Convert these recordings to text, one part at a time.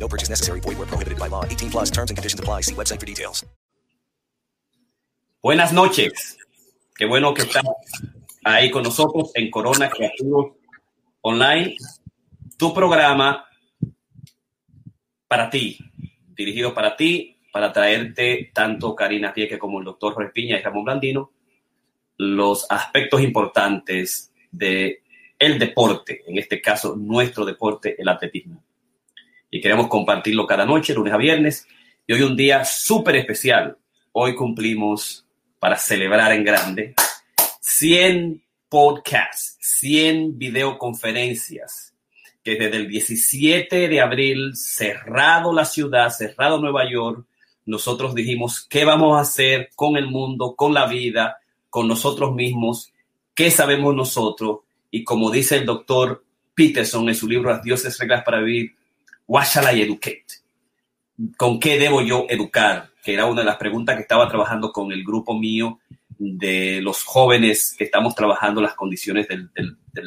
No purchase necessary. Void where prohibited by law. 18 plus terms and conditions apply. See website for details. Buenas noches. Qué bueno que están ahí con nosotros en Corona Creativos Online. Tu programa para ti, dirigido para ti, para traerte tanto Karina Rieke como el doctor Jorge Piña y Ramón Blandino los aspectos importantes de el deporte, en este caso nuestro deporte, el atletismo. Y queremos compartirlo cada noche, lunes a viernes. Y hoy un día súper especial. Hoy cumplimos, para celebrar en grande, 100 podcasts, 100 videoconferencias, que desde el 17 de abril, cerrado la ciudad, cerrado Nueva York, nosotros dijimos, ¿qué vamos a hacer con el mundo, con la vida, con nosotros mismos? ¿Qué sabemos nosotros? Y como dice el doctor Peterson en su libro Las dioses reglas para vivir, what shall I educate? ¿Con qué debo yo educar? Que era una de las preguntas que estaba trabajando con el grupo mío de los jóvenes que estamos trabajando las condiciones del,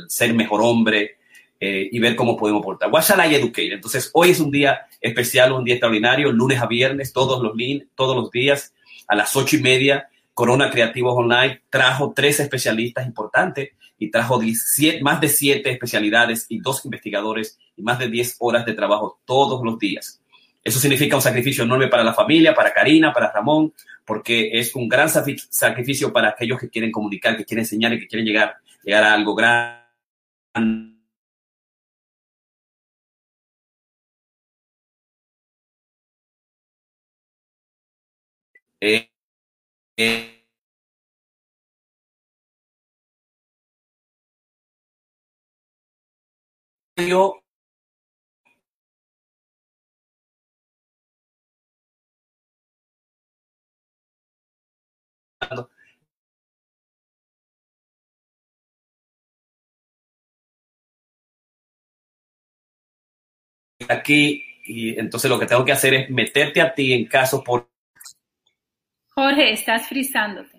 ser mejor hombre eh, y ver cómo podemos aportar. What shall I educate? Entonces, hoy es un día especial, un día extraordinario, lunes a viernes, todos los, todos los días, a las ocho y media, Corona Creativos Online trajo tres especialistas importantes y trajo más de siete especialidades y dos investigadores y más de diez horas de trabajo todos los días. Eso significa un sacrificio enorme para la familia, para Karina, para Ramón, porque es un gran sacrificio para aquellos que quieren comunicar, que quieren enseñar y que quieren llegar, llegar a algo grande. Eh, eh, yo aquí y entonces lo que tengo que hacer es meterte a ti en caso por Jorge, estás frizándote.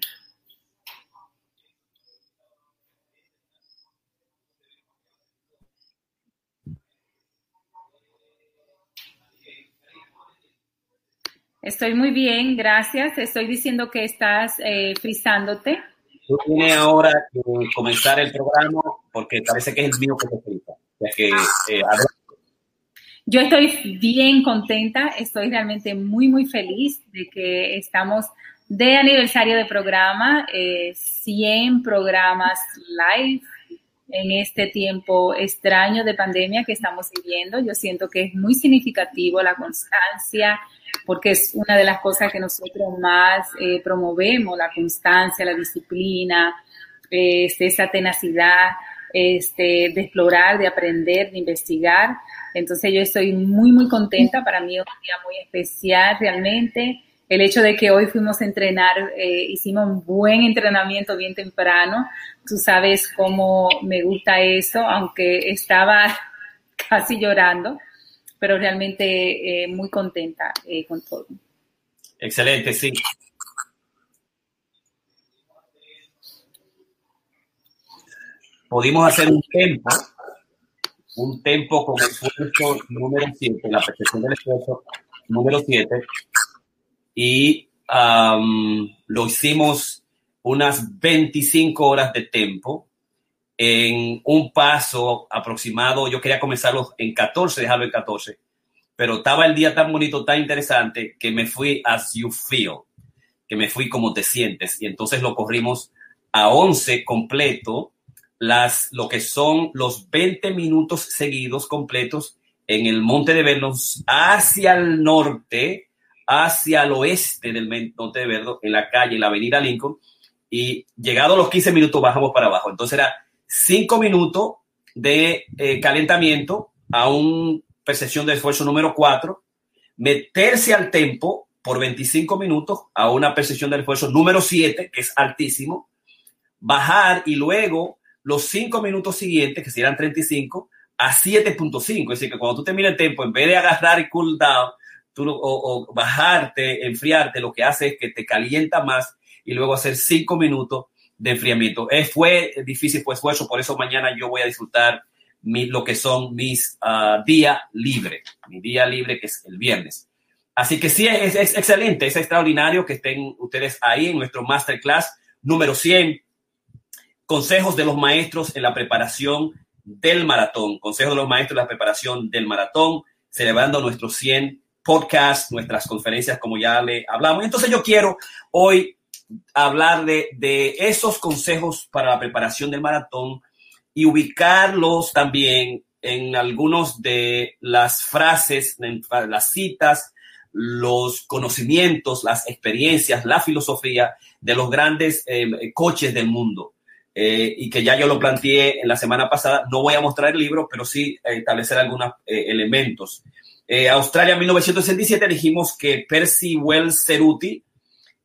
Estoy muy bien, gracias. Estoy diciendo que estás eh, frizándote. Tú tienes ahora que comenzar el programa porque parece que es el mío que te frisa. O sea que, eh, yo estoy bien contenta, estoy realmente muy, muy feliz de que estamos de aniversario de programa, eh, 100 programas live en este tiempo extraño de pandemia que estamos viviendo. Yo siento que es muy significativo la constancia, porque es una de las cosas que nosotros más eh, promovemos, la constancia, la disciplina, este, esa tenacidad este, de explorar, de aprender, de investigar. Entonces yo estoy muy, muy contenta. Para mí es un día muy especial realmente. El hecho de que hoy fuimos a entrenar, eh, hicimos un buen entrenamiento bien temprano. Tú sabes cómo me gusta eso, aunque estaba casi llorando, pero realmente eh, muy contenta eh, con todo. Excelente, sí. Pudimos hacer un tempo, un tempo con esfuerzo número 7, la percepción del esfuerzo número 7, y lo hicimos unas 25 horas de tiempo en un paso aproximado. Yo quería comenzarlo en 14, dejarlo en 14, pero estaba el día tan bonito, tan interesante, que me fui as you feel, que me fui como te sientes, y entonces lo corrimos a 11 completo, las, lo que son los 20 minutos seguidos completos en el Monte de Vernos hacia el norte, hacia el oeste del Monte de Verdo, en la calle, en la avenida Lincoln, y llegado a los 15 minutos bajamos para abajo. Entonces era 5 minutos de eh, calentamiento a una percepción de esfuerzo número 4, meterse al tempo por 25 minutos a una percepción del esfuerzo número 7, que es altísimo, bajar y luego los 5 minutos siguientes, que serían 35, a 7.5. Es decir, que cuando tú terminas el tiempo, en vez de agarrar y cool down, tú, o, bajarte, enfriarte, lo que hace es que te calienta más y luego hacer 5 minutos de enfriamiento. Eh, fue difícil, fue esfuerzo, por eso mañana yo voy a disfrutar mi, lo que son mis uh, día libre, mi día libre que es el viernes. Así que sí, es, es, excelente, es extraordinario que estén ustedes ahí en nuestro masterclass número 100, consejos de los maestros en la preparación del maratón, consejos de los maestros en la preparación del maratón, celebrando nuestros 100 podcasts, nuestras conferencias, como ya le hablamos. Entonces yo quiero hoy hablar de, esos consejos para la preparación del maratón y ubicarlos también en algunos de las frases, las citas, los conocimientos, las experiencias, la filosofía de los grandes eh, coches del mundo. Eh, y que ya yo lo planteé en la semana pasada. No voy a mostrar el libro, pero sí establecer algunos eh, elementos. Eh, Australia 1967 dijimos que Percy Wells Ceruti,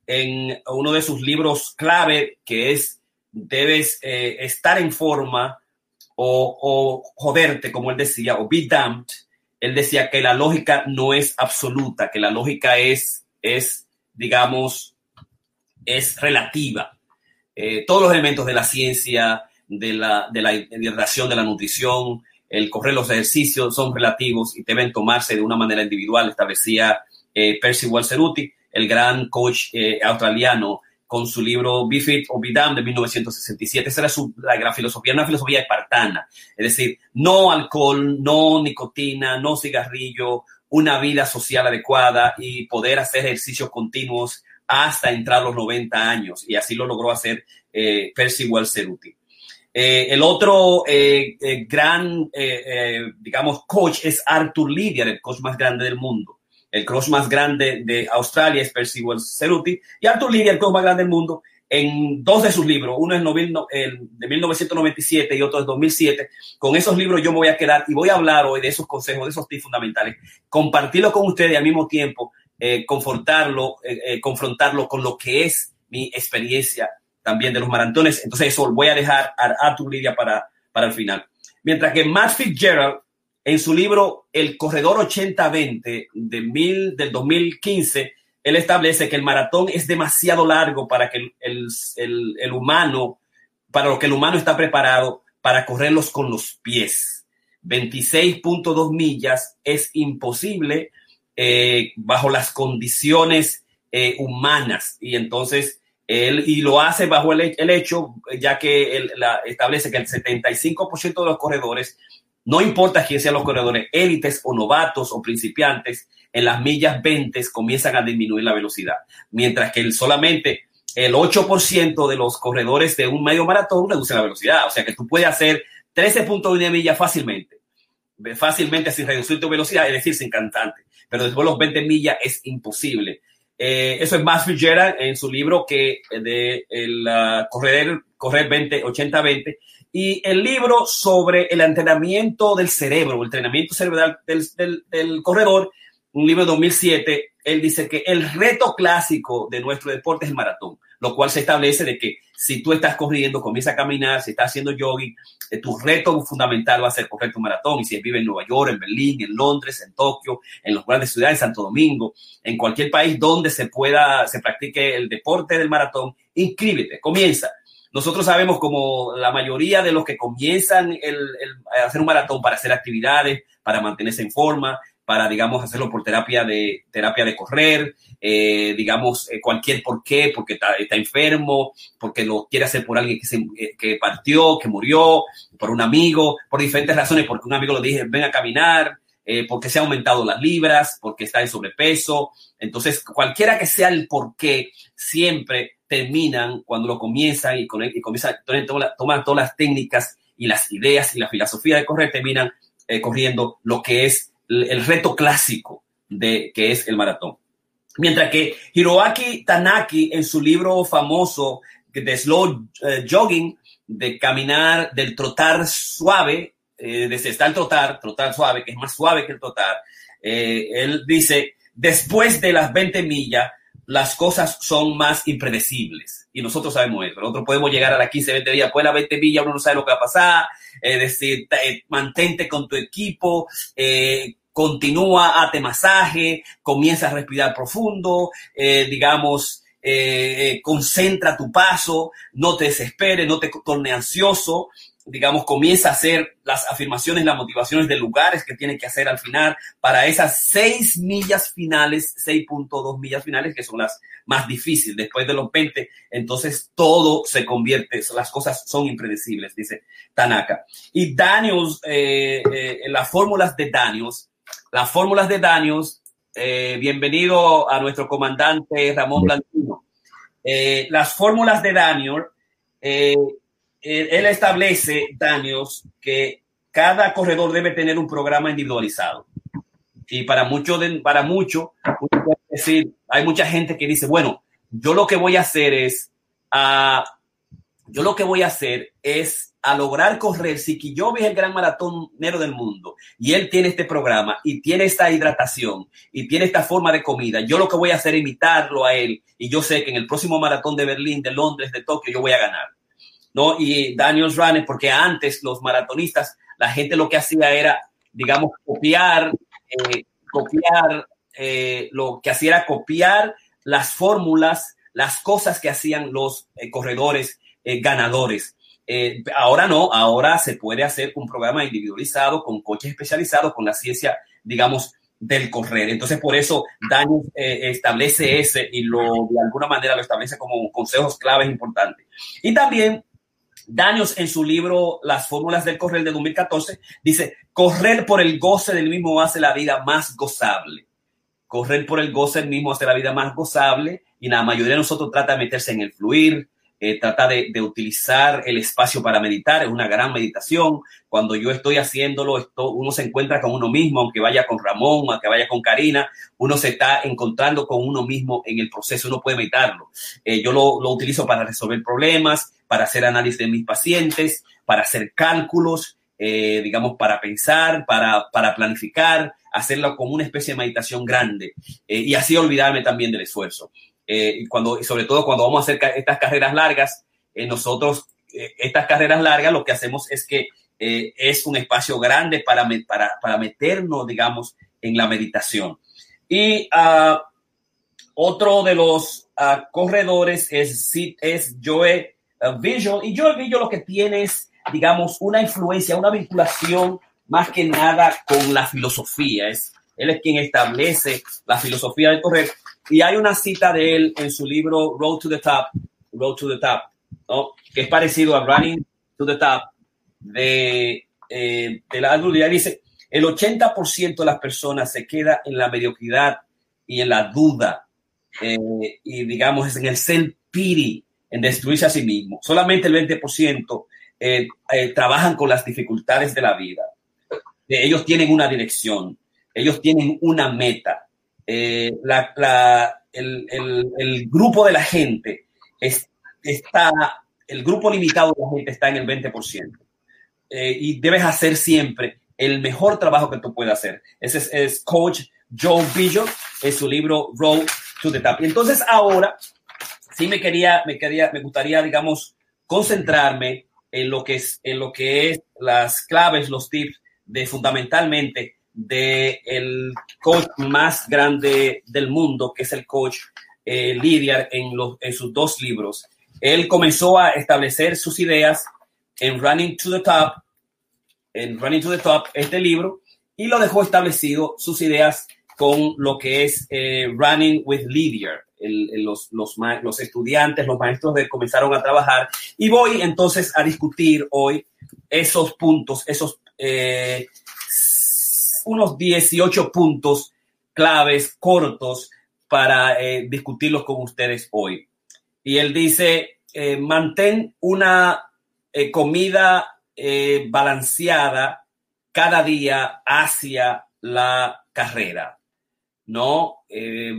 en uno de sus libros clave, que es Debes eh, estar en forma o, joderte, como él decía, o be damned, él decía que la lógica no es absoluta, que la lógica es, es digamos, es relativa. Eh, todos los elementos de la ciencia, de la, de la hidratación, de la nutrición, el correr los ejercicios son relativos y deben tomarse de una manera individual, establecía eh, Percy Walseruti, el gran coach eh, australiano, con su libro Be Fit or Be Damned de 1967. Esa era su, la gran filosofía, una filosofía espartana. Es decir, no alcohol, no nicotina, no cigarrillo, una vida social adecuada y poder hacer ejercicios continuos hasta entrar los 90 años. Y así lo logró hacer eh, Percy Walseruti. Eh, el otro eh, eh, gran, digamos, coach es Arthur Lydiard, el coach más grande del mundo. El coach más grande de Australia es Percy Ceruti. Y Arthur Lydiard, el coach más grande del mundo, en dos de sus libros, uno es de 1997 y otro es 2007. Con esos libros yo me voy a quedar y voy a hablar hoy de esos consejos, de esos tips fundamentales, compartirlo con ustedes y al mismo tiempo confortarlo, confrontarlo con lo que es mi experiencia también de los maratones. Entonces, eso voy a dejar a Arthur Lidia para, para el final. Mientras que Matt Fitzgerald, en su libro El Corredor 80-20 de mil, del 2015, él establece que el maratón es demasiado largo para que el, el, el, el humano, para lo que el humano está preparado para correrlos con los pies. 26.2 millas es imposible eh, bajo las condiciones eh, humanas y entonces él, y lo hace bajo el, hecho, ya que él la, establece que el 75% de los corredores, no importa quién sean los corredores, élites o novatos o principiantes, en las millas 20 comienzan a disminuir la velocidad, mientras que solamente el 8% de los corredores de un medio maratón reduce la velocidad. O sea que tú puedes hacer 13.1 millas fácilmente, fácilmente sin reducir tu velocidad, es decir, sin cantante. Pero después los 20 millas es imposible. Eh, eso es Matt Fitzgerald en su libro que de el uh, correr, correr 20, 80-20 y el libro sobre el entrenamiento del cerebro, el entrenamiento cerebral del, del, del, corredor, un libro de 2007, él dice que el reto clásico de nuestro deporte es el maratón, lo cual se establece de que si tú estás corriendo, comienza a caminar, si estás haciendo jogging, eh, tu reto fundamental va a ser correr tu maratón. Y si vive en Nueva York, en Berlín, en Londres, en Tokio, en las grandes ciudades, en Santo Domingo, en cualquier país donde se pueda, se practique el deporte del maratón, inscríbete, comienza. Nosotros sabemos como la mayoría de los que comienzan el, el, hacer un maratón para hacer actividades, para mantenerse en forma, para, digamos, hacerlo por terapia de, terapia de correr, eh, digamos, eh, cualquier por qué, porque está, enfermo, porque lo quiere hacer por alguien eh, que partió, que murió, por un amigo, por diferentes razones, porque un amigo le dije, ven a caminar, porque se han aumentado las libras, porque está en sobrepeso. Entonces, cualquiera que sea el por qué, siempre terminan cuando lo comienzan y, con, y comienzan, toman, toman todas las técnicas y las ideas y la filosofía de correr, terminan corriendo lo que es el reto clásico de que es el maratón. Mientras que Hiroaki Tanaki en su libro famoso de Slow uh, Jogging, de caminar, del trotar suave, eh, de estar trotar, trotar suave, que es más suave que el trotar, eh, él dice, después de las 20 millas, las cosas son más impredecibles. Y nosotros sabemos eso. Nosotros podemos llegar a las 15, 20 días. Después de las 20 millas uno no sabe lo que va a pasar. Es decir, eh, mantente con tu equipo, eh, continúa, hate masaje, comienza a respirar profundo, eh, digamos, concentra tu paso, no te desesperes, no te torne ansioso, digamos, comienza a hacer las afirmaciones, las motivaciones de lugares que tiene que hacer al final para esas seis millas finales, 6.2 millas finales, que son las más difíciles. Después de los 20, entonces todo se convierte, las cosas son impredecibles, dice Tanaka. Y Daniels, eh, eh, las fórmulas de Daniels, las fórmulas de Daniels, eh, bienvenido a nuestro comandante Ramón Blandino. las fórmulas de Daniel, él establece, Daniels, que cada corredor debe tener un programa individualizado. Y para mucho, para mucho, decir, hay mucha gente que dice, bueno, yo lo que voy a hacer es, a, yo lo que voy a hacer es a lograr correr, si yo vi el gran maratonero del mundo y él tiene este programa y tiene esta hidratación y tiene esta forma de comida, yo lo que voy a hacer es imitarlo a él y yo sé que en el próximo maratón de Berlín, de Londres, de Tokio, yo voy a ganar. ¿no? Y Daniels Runner, porque antes los maratonistas, la gente lo que hacía era, digamos, copiar, eh, copiar, eh, lo que hacía era copiar las fórmulas, las cosas que hacían los eh, corredores ganadores. ahora no, ahora se puede hacer un programa individualizado con coches especializados, con la ciencia, digamos, del correr. Entonces, por eso Daniels establece ese y lo de alguna manera lo establece como consejos claves importantes. Y también Daniels en su libro Las fórmulas del correr de 2014 dice, correr por el goce del mismo hace la vida más gozable. Correr por el goce del mismo hace la vida más gozable y la mayoría de nosotros trata de meterse en el fluir, eh, trata de, utilizar el espacio para meditar, es una gran meditación. Cuando yo estoy haciéndolo, esto, uno se encuentra con uno mismo, aunque vaya con Ramón, aunque vaya con Karina, uno se está encontrando con uno mismo en el proceso, uno puede meditarlo. Eh, yo lo, lo utilizo para resolver problemas, para hacer análisis de mis pacientes, para hacer cálculos, eh, digamos, para pensar, para, para planificar, hacerlo como una especie de meditación grande y así olvidarme también del esfuerzo eh, cuando, sobre todo cuando vamos a hacer estas carreras largas, eh, nosotros, eh, estas carreras largas, lo que hacemos es que eh, es un espacio grande para, para, para, meternos, digamos, en la meditación. Y uh, otro de los uh, corredores es, es Joe Visual. Y Joe Visual lo que tiene es, digamos, una influencia, una vinculación más que nada con la filosofía. Es, él es quien establece la filosofía del correr. Y hay una cita de él en su libro Road to the Top, Road to the Top, ¿no? que es parecido a Running to the Top de, eh, de la adultez. Dice, el 80% de las personas se queda en la mediocridad y en la duda eh, y digamos en el self-pity, en destruirse a sí mismo. Solamente el 20% eh, eh, trabajan con las dificultades de la vida. ellos tienen una dirección, ellos tienen una meta eh, la, el, grupo de la gente está, el grupo limitado de la gente está en el 20%. Eh, y debes hacer siempre el mejor trabajo que tú puedas hacer. Ese es, Coach Joe Billo en su libro Road to the Top. Entonces ahora sí me quería, me quería, me gustaría, digamos, concentrarme en lo que es, en lo que es las claves, los tips de fundamentalmente del el coach más grande del mundo, que es el coach eh, Lidiar en, en sus dos libros. Él comenzó a establecer sus ideas en Running to the Top, en Running to the Top, este libro, y lo dejó establecido sus ideas con lo que es eh, Running with Lidiar. los, los, los, estudiantes, los maestros de comenzaron a trabajar y voy entonces a discutir hoy esos puntos, esos eh, unos 18 puntos claves cortos para eh, discutirlos con ustedes hoy. Y él dice, eh, mantén una eh, comida balanceada cada día hacia la carrera. ¿no?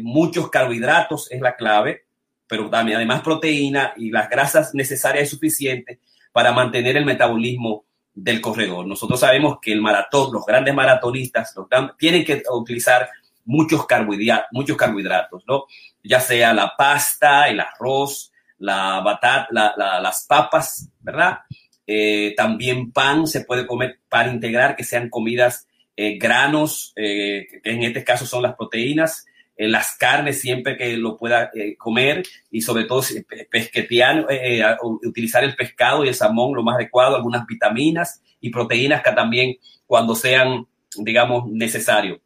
muchos carbohidratos es la clave, pero también además proteína y las grasas necesarias y suficientes para mantener el metabolismo del corredor. Nosotros sabemos que el maratón, los grandes maratonistas tienen que utilizar muchos carbohidratos, muchos carbohidratos, ¿no? Ya sea la pasta, el arroz, la batata, las papas, ¿verdad? Eh, también pan, se puede comer para integrar, que sean comidas eh, granos, eh, que en este caso son las proteínas, las carnes siempre que lo pueda comer y sobre todo pesquetear, utilizar el pescado y el salmón lo más adecuado, algunas vitaminas y proteínas que también cuando sean, digamos, necesarios.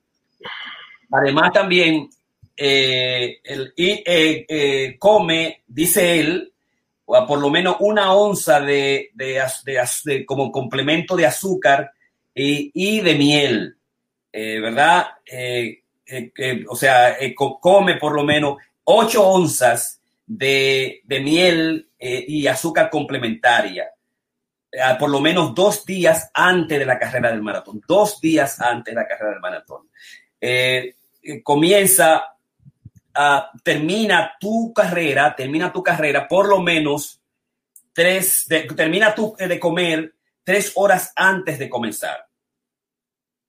Además también el, come, dice él, o por lo menos una onza de, de, como complemento de azúcar y, de miel, eh, ¿verdad? Eh, eh, o sea, come por lo menos ocho onzas de, miel y azúcar complementaria, por lo menos dos días antes de la carrera del maratón, dos días antes de la carrera del maratón. comienza termina tu carrera, termina tu carrera por lo menos tres, termina tu, de comer tres horas antes de comenzar,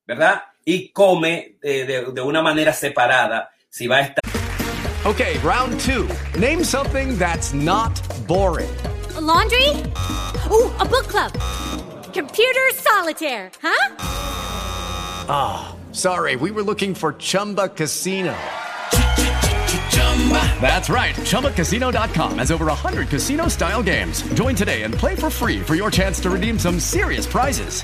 ¿verdad? Y come de, de una manera separada si va a estar. Okay, round two. Name something that's not boring. A laundry? Ooh, a book club. Computer solitaire, huh? Ah, oh, sorry, we were looking for Chumba Casino. That's right. ChumbaCasino.com has over 100 casino style games. Join today and play for free for your chance to redeem some serious prizes.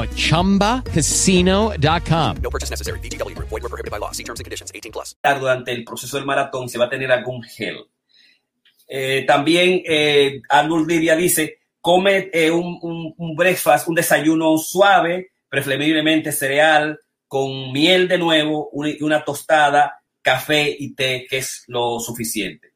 at ChumbaCasino.com. No purchase necessary. Void were prohibited by law. See terms and conditions. 18 plus. Durante el proceso del maratón se va a tener algún gel. Eh, también eh, Arnold Lidia dice, come eh, un, un, un breakfast, un desayuno suave, preferiblemente cereal, con miel de nuevo, una, una tostada, café y té, que es lo suficiente.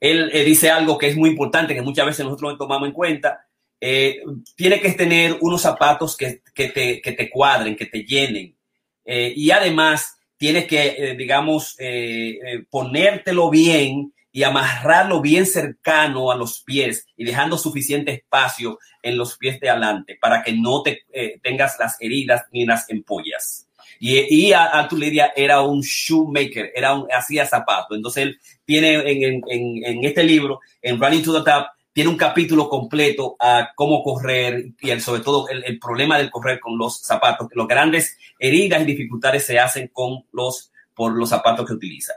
Él eh, dice algo que es muy importante, que muchas veces nosotros no tomamos en cuenta. Eh, tiene que tener unos zapatos que, te, que te, cuadren, que te llenen. Eh, y además tienes que, eh, digamos, eh, ponértelo bien y amarrarlo bien cercano a los pies y dejando suficiente espacio en los pies de adelante para que no te tengas las heridas ni las empollas. Y, y Arthur Lidia era un shoemaker, era un, hacía zapatos. Entonces él tiene en, en, en, este libro, en Running to the Top, tiene un capítulo completo a cómo correr y sobre todo el, problema del correr con los zapatos. Los grandes heridas y dificultades se hacen con los, por los zapatos que utiliza.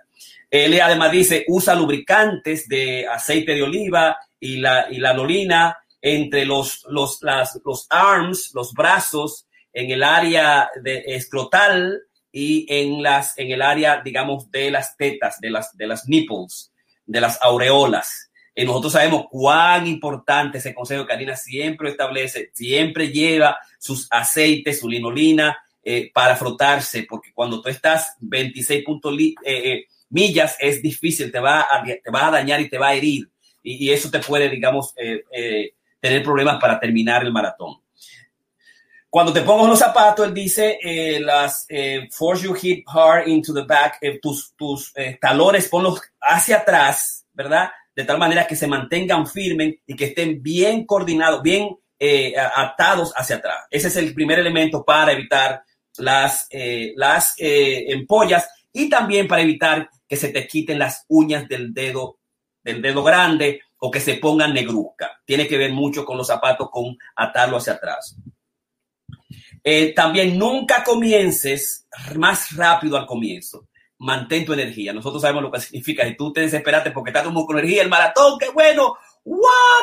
Él además dice, usa lubricantes de aceite de oliva y la, y la lolina entre los, los, las, los arms, los brazos en el área de escrotal y en, las, en el área, digamos, de las tetas, de las, de las nipples, de las aureolas. Y nosotros sabemos cuán importante ese consejo que Karina siempre establece, siempre lleva sus aceites, su linolina eh, para frotarse, porque cuando tú estás 26 puntos eh, eh, millas es difícil, te va, a, te va a dañar y te va a herir. Y, eso te puede, digamos, eh, eh, tener problemas para terminar el maratón. Cuando te pongo los zapatos, él dice, eh, las eh, force your hip hard into the back, eh, tus, tus eh, talones ponlos hacia atrás, ¿verdad? De tal manera que se mantengan firmes y que estén bien coordinados, bien eh, atados hacia atrás. Ese es el primer elemento para evitar las, eh, las empollas y también para evitar que se te quiten las uñas del dedo, del dedo grande o que se pongan negruzca. Tiene que ver mucho con los zapatos, con atarlo hacia atrás. Eh, también nunca comiences más rápido al comienzo. Mantén tu energía. Nosotros sabemos lo que significa. Si tú te desesperaste porque estás con energía, el maratón, qué bueno, ¡wow!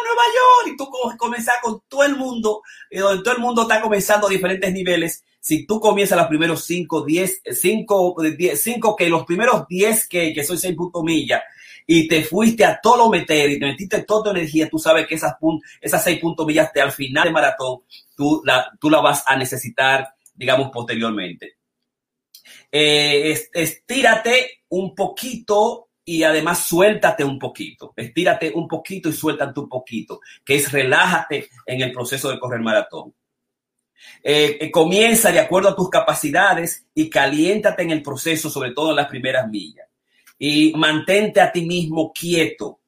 Nueva York. Y tú comenzas con todo el mundo, y donde todo el mundo está comenzando a diferentes niveles. Si tú comienzas los primeros 5, 10, 5, 5, que los primeros 10 que, que soy 6 puntos millas, y te fuiste a todo lo meter y te metiste toda tu energía, tú sabes que esas, esas seis puntos millaste al final de maratón, tú la, tú la vas a necesitar, digamos, posteriormente. Eh, estírate un poquito y además suéltate un poquito. Estírate un poquito y suéltate un poquito, que es relájate en el proceso de correr maratón. Eh, eh, comienza de acuerdo a tus capacidades y caliéntate en el proceso, sobre todo en las primeras millas. Y mantente a ti mismo quieto,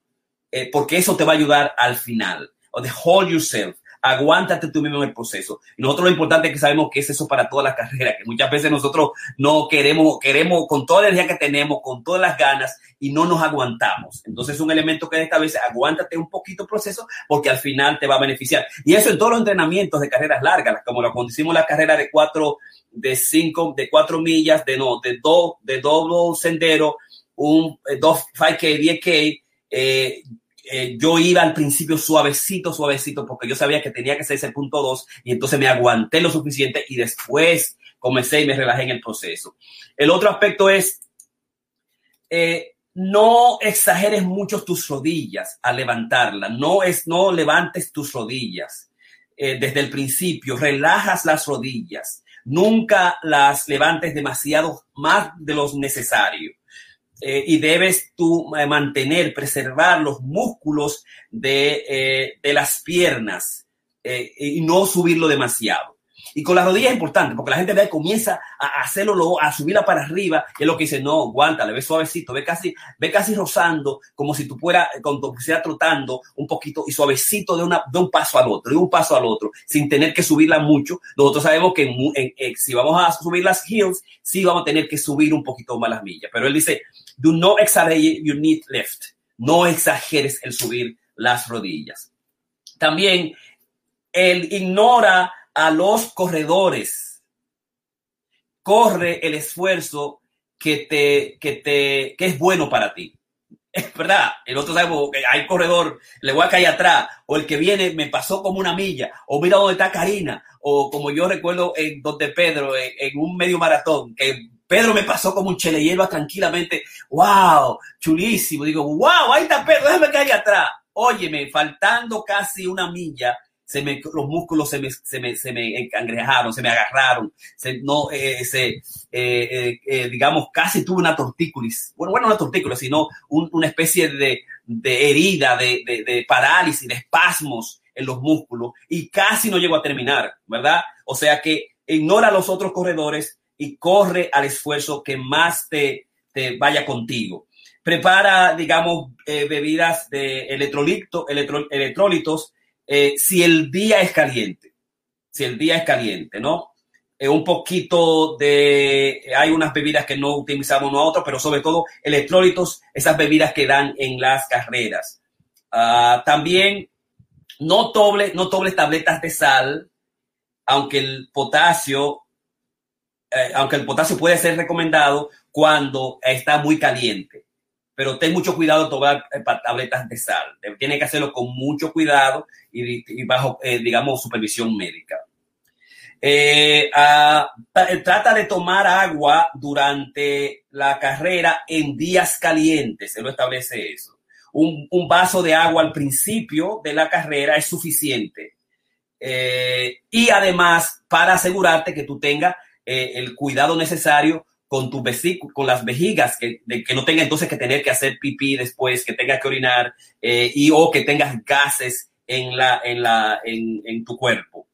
porque eso te va a ayudar al final. O de hold yourself aguántate tú mismo en el proceso. Nosotros lo importante es que sabemos que es eso para todas las carreras, que muchas veces nosotros no queremos, queremos con toda la energía que tenemos, con todas las ganas y no nos aguantamos. Entonces es un elemento que esta vez aguántate un poquito el proceso porque al final te va a beneficiar. Y eso en todos los entrenamientos de carreras largas, como lo cuando hicimos la carrera de cuatro, de cinco, de cuatro millas, de no, de dos, de doble sendero, un eh, dos 5K, 10K, eh, eh, yo iba al principio suavecito, suavecito, porque yo sabía que tenía que ser ese punto 2 y entonces me aguanté lo suficiente y después comencé y me relajé en el proceso. El otro aspecto es, eh, no exageres mucho tus rodillas al levantarla, no, es, no levantes tus rodillas eh, desde el principio, relajas las rodillas, nunca las levantes demasiado más de lo necesario. Eh, y debes tú eh, mantener, preservar los músculos de, eh, de las piernas y no subirlo demasiado. Y con las rodillas es importante, porque la gente de ahí comienza a hacerlo, a subirla para arriba, y es lo que dice, no, aguanta, le ve suavecito, ve casi, ve casi rozando, como si tú fueras, cuando estuviera trotando un poquito y suavecito de, una, de un paso al otro, de un paso al otro, sin tener que subirla mucho. Nosotros sabemos que si vamos a subir las hills, sí vamos a tener que subir un poquito más las millas. Pero él dice, do not exaggerate your knee lift. No exageres el subir las rodillas. También, él ignora a los corredores. Corre el esfuerzo que te, que te, que es bueno para ti. Es verdad, el otro sabemos que hay corredor, le voy a caer atrás, o el que viene me pasó como una milla, o mira dónde está Karina, o como yo recuerdo en donde Pedro, en, un medio maratón, que Pedro me pasó como un chele hierba tranquilamente, wow, chulísimo, digo, wow, ahí está Pedro, déjame caer atrás. Óyeme, faltando casi una milla, se me, los músculos se me, se me, se me encangrejaron, se me agarraron, se, no, eh, se, eh, eh, digamos, casi tuve una tortícolis. Bueno, bueno, no una tortícolis, sino un, una especie de, de herida, de, de, parálisis, de espasmos en los músculos y casi no llego a terminar, ¿verdad? O sea que ignora los otros corredores y corre al esfuerzo que más te, te vaya contigo. Prepara, digamos, bebidas de electrolito, electro, electrolitos eh, si el día es caliente, si el día es caliente, ¿no? Eh, un poquito de, hay unas bebidas que no utilizamos nosotros, pero sobre todo electrólitos, esas bebidas que dan en las carreras. Uh, también no doble, no dobles tabletas de sal, aunque el potasio, eh, aunque el potasio puede ser recomendado cuando está muy caliente pero ten mucho cuidado tomar eh, tabletas de sal. Tiene que hacerlo con mucho cuidado y, bajo, eh, digamos, supervisión médica. Eh, trata de tomar agua durante la carrera en días calientes, se lo establece eso. Un, vaso de agua al principio de la carrera es suficiente. y además, para asegurarte que tú tengas el cuidado necesario con tu con las vejigas, que, que, no tenga entonces que tener que hacer pipí después, que tengas que orinar eh, y o que tengas gases en, la, en, la, en, en tu cuerpo.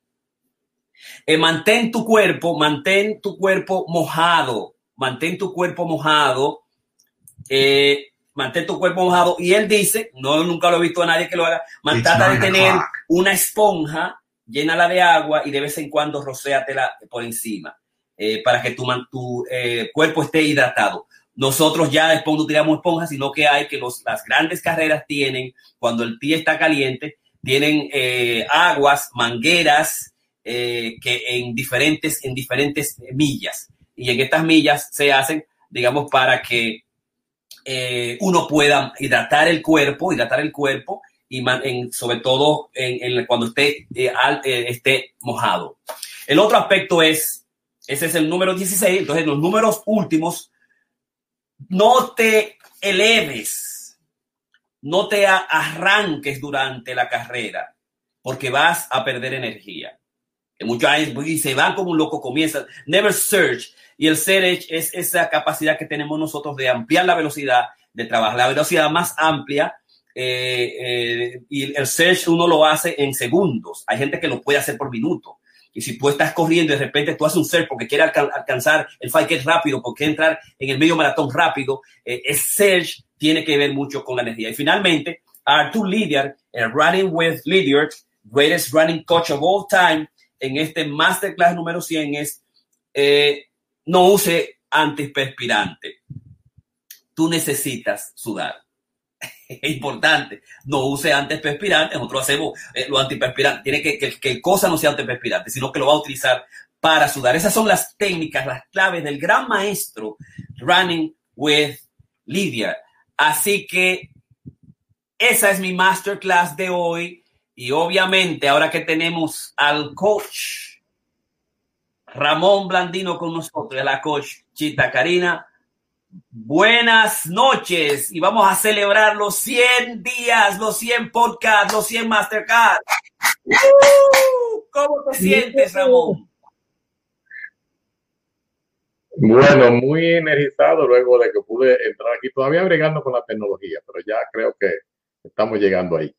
Eh, mantén tu cuerpo, mantén tu cuerpo mojado, mantén tu cuerpo mojado, eh, mantén tu cuerpo mojado. Y él dice, no, nunca lo he visto a nadie que lo haga, trata de tener una esponja, llénala de agua y de vez en cuando rocéatela por encima. Eh, para que tu, tu eh, cuerpo esté hidratado. Nosotros ya después no utilizamos esponjas, sino que hay que los, las grandes carreras tienen, cuando el pie está caliente, tienen eh, aguas, mangueras, que en diferentes, en diferentes millas. Y en estas millas se hacen, digamos, para que uno pueda hidratar el cuerpo, hidratar el cuerpo y sobre todo en, cuando esté mojado. El otro aspecto es ese es el número 16. Entonces, los números últimos, no te eleves, no te arranques durante la carrera, porque vas a perder energía. muchos años y se van como un loco, comienzan. Never search. Y el search es esa capacidad que tenemos nosotros de ampliar la velocidad, de trabajar la velocidad más amplia. Eh, eh, y el search uno lo hace en segundos. Hay gente que lo puede hacer por minuto. Y si tú estás corriendo y de repente tú haces un search porque quieres alcanzar el 5K rápido, porque entrar en el medio maratón rápido, eh, el search tiene que ver mucho con la energía. Y finalmente, Arthur Lydiard, el Running with Lydiard, Greatest Running Coach of All Time, en este Masterclass número 100 es eh, no use antiperspirante. Tú necesitas sudar. Es importante. No use antiperspirante. Nosotros hacemos eh, lo antiperspirante. Tiene que, que, que el cosa no sea antiperspirante, sino que lo va a utilizar para sudar. Esas son las técnicas, las claves del gran maestro Running with Lydia. Así que esa es mi masterclass de hoy. Y obviamente, ahora que tenemos al coach Ramón Blandino con nosotros, la coach Chita Karina, buenas noches y vamos a celebrar los 100 días, los 100 podcasts, los 100 masterclass. ¿Cómo te sientes, Ramón? Bueno, muy energizado luego de que pude entrar aquí, todavía bregando con la tecnología, pero ya creo que estamos llegando ahí.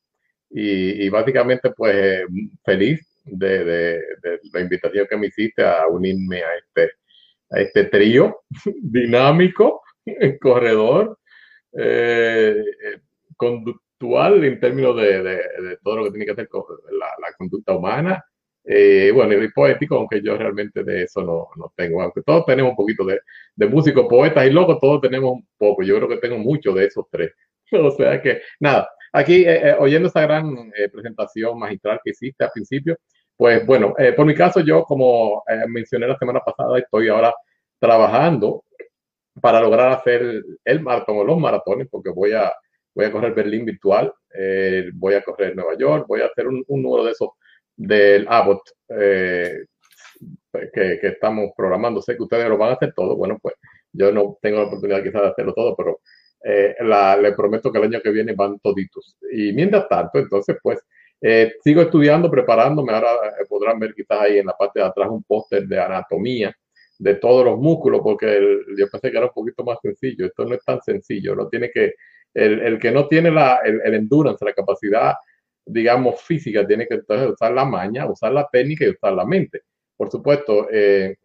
Y, básicamente, pues, feliz de, la invitación que me hiciste a unirme a este, este trío dinámico, corredor, eh, conductual en términos de, todo lo que tiene que hacer la, conducta humana. Eh, bueno, y poético, aunque yo realmente de eso no, no tengo, aunque todos tenemos un poquito de, de músicos, poetas y locos, todos tenemos un poco. Yo creo que tengo mucho de esos tres. O sea que, nada, aquí eh, eh, oyendo esta gran eh, presentación magistral que hiciste al principio, pues bueno, por mi caso yo como mencioné la semana pasada, estoy ahora trabajando para lograr hacer el, maratón o los maratones, porque voy a, voy a correr Berlín virtual, voy a correr Nueva York, voy a hacer un, número de esos del Abbott que, que, estamos programando. Sé que ustedes lo van a hacer todo. Bueno, pues yo no tengo la oportunidad quizás de hacerlo todo, pero eh, le prometo que el año que viene van toditos. Y mientras tanto, entonces, pues, eh, sigo estudiando, preparándome. Ahora eh, podrán ver quizás ahí en la parte de atrás un póster de anatomía de todos los músculos, porque yo pensé que era un poquito más sencillo. Esto no es tan sencillo. No tiene que, el, el que no tiene la, el, el, endurance, la capacidad, digamos, física, tiene que entonces usar la maña, usar la técnica y usar la mente. Por supuesto, eh,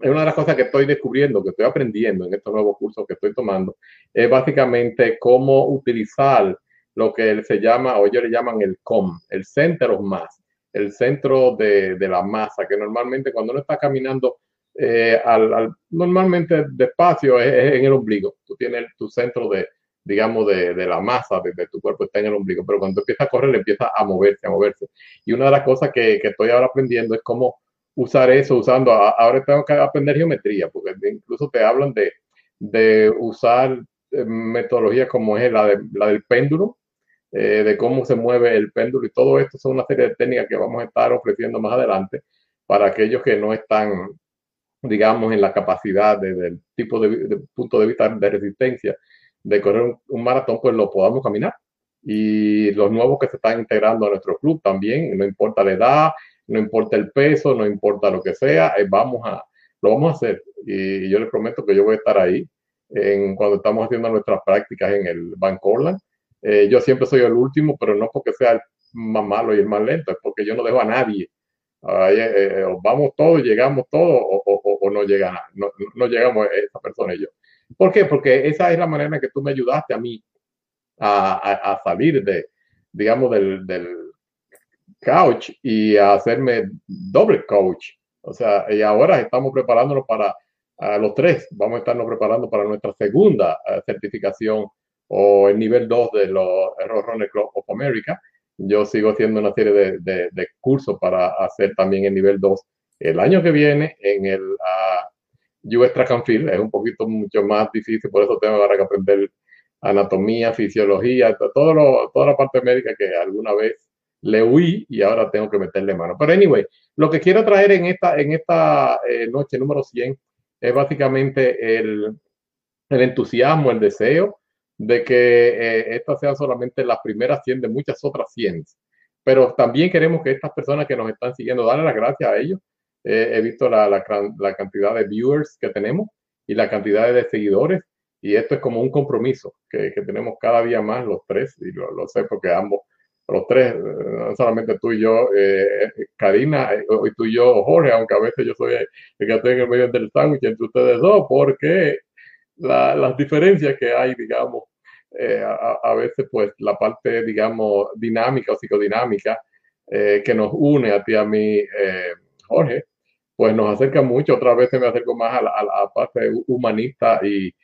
es una de las cosas que estoy descubriendo, que estoy aprendiendo en estos nuevos cursos que estoy tomando, es básicamente cómo utilizar lo que se llama, o ellos le llaman el COM, el Center of Mass, el centro de, de la masa, que normalmente cuando uno está caminando eh, al, normalmente despacio es, en el ombligo. Tú tienes tu centro de, digamos, de, de la masa de, tu cuerpo está en el ombligo, pero cuando empieza a correr, empieza a moverse, a moverse. Y una de las cosas que, que estoy ahora aprendiendo es cómo usar eso usando, ahora tengo que aprender geometría, porque incluso te hablan de, de usar eh, metodologías como es la, la del péndulo, eh, de cómo se mueve el péndulo y todo esto son una serie de técnicas que vamos a estar ofreciendo más adelante para aquellos que no están, digamos, en la capacidad del tipo de, punto de vista de resistencia de correr un, maratón, pues lo podamos caminar. Y los nuevos que se están integrando a nuestro club también, no importa la edad, no importa el peso, no importa lo que sea, eh, vamos a, lo vamos a hacer. Y yo les prometo que yo voy a estar ahí en, cuando estamos haciendo nuestras prácticas en el Bank Orland. Eh, yo siempre soy el último, pero no porque sea el más malo y el más lento, es porque yo no dejo a nadie. Eh, vamos todos, llegamos todos o, no, llega, no, no llegamos esa persona y yo. ¿Por qué? Porque esa es la manera en que tú me ayudaste a mí a, a, salir de, digamos, del, del couch y hacerme doble coach. O sea, y ahora estamos preparándonos para los tres, vamos a estarnos preparando para nuestra segunda eh, certificación o el nivel 2 de los Runner Club of America. Yo sigo haciendo una serie de, de, cursos para hacer también el nivel 2 el año que viene en el uh, US Track and Field. Es un poquito mucho más difícil, por eso tengo ahora que aprender anatomía, fisiología, todo lo, toda la parte médica que alguna vez le huí y ahora tengo que meterle mano. Pero anyway, lo que quiero traer en esta, en esta eh, noche número 100 es básicamente el, el entusiasmo, el deseo de que eh, estas sean solamente las primeras 100 de muchas otras 100 pero también queremos que estas personas que nos están siguiendo, darle las gracias a ellos. Eh, he visto la, la, la, cantidad de viewers que tenemos y la cantidad de seguidores, y esto es como un compromiso que, que tenemos cada día más los tres, y lo, lo sé porque ambos los tres, eh, no solamente tú y yo, eh, Karina, y tú y yo, Jorge, aunque a veces yo soy el que estoy en el medio del sándwich entre ustedes dos, porque las diferencias que hay, digamos, eh, a, veces pues la parte, digamos, dinámica o psicodinámica eh, que nos une a ti a mí, eh, Jorge, pues nos acerca mucho. Otras veces me acerco más a la, parte humanista y,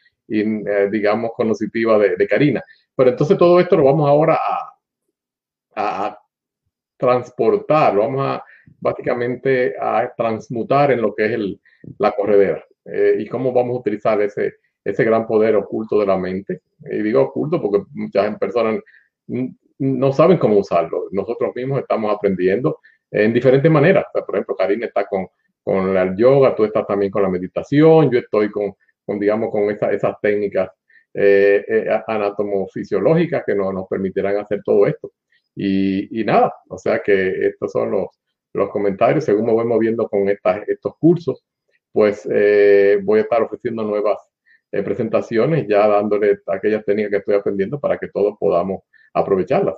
digamos, conocitiva de, Karina. Pero entonces todo esto lo vamos ahora a, transportar, lo vamos a básicamente a transmutar en lo que es el, la corredera y cómo vamos a utilizar ese, ese gran poder oculto de la mente. Y digo oculto porque muchas personas no saben cómo usarlo. Nosotros mismos estamos aprendiendo en diferentes maneras. por ejemplo, Karina está con, con el yoga, tú estás también con la meditación, yo estoy con, digamos, con esas técnicas eh, eh, anatomofisiológicas que nos, permitirán hacer todo esto. Y, y, nada, o sea que estos son los, los comentarios. Según me voy moviendo con estas, estos cursos, pues eh, voy a estar ofreciendo nuevas eh, presentaciones, ya dándole aquellas técnicas que estoy aprendiendo para que todos podamos aprovecharlas.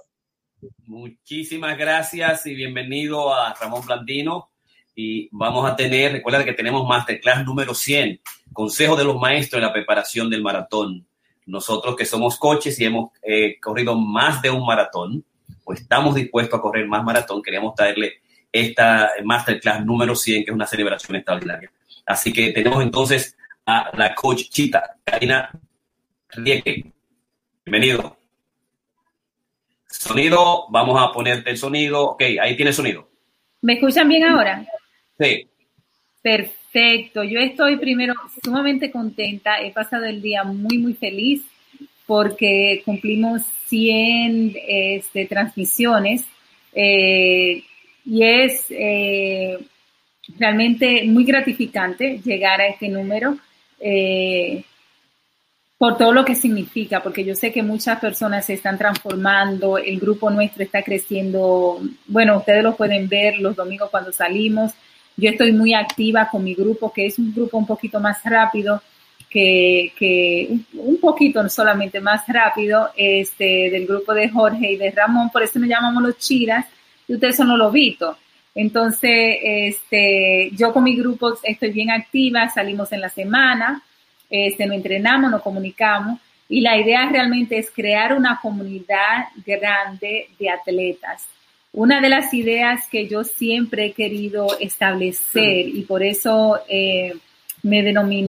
Muchísimas gracias y bienvenido a Ramón Blandino. Y vamos a tener, recuerda que tenemos Masterclass número 100, Consejo de los Maestros en la preparación del maratón. Nosotros que somos coches y hemos eh, corrido más de un maratón, pues estamos dispuestos a correr más maratón. Queríamos traerle esta Masterclass número 100, que es una celebración extraordinaria. Así que tenemos entonces a la coach Chita, Karina Rieke. Bienvenido. Sonido, vamos a ponerte el sonido. Ok, ahí tiene sonido. ¿Me escuchan bien ahora? Sí. Perfecto. Yo estoy primero sumamente contenta. He pasado el día muy, muy feliz porque cumplimos 100 este, transmisiones eh, y es eh, realmente muy gratificante llegar a este número. Eh, por todo lo que significa, porque yo sé que muchas personas se están transformando, el grupo nuestro está creciendo, bueno, ustedes lo pueden ver los domingos cuando salimos, yo estoy muy activa con mi grupo, que es un grupo un poquito más rápido, que, un poquito solamente más rápido, este, del grupo de Jorge y de Ramón, por eso nos llamamos los chiras, y ustedes son los lobitos. Entonces, este, yo con mi grupo estoy bien activa, salimos en la semana, este, nos entrenamos, nos comunicamos y la idea realmente es crear una comunidad grande de atletas. Una de las ideas que yo siempre he querido establecer y por eso eh, me denomino.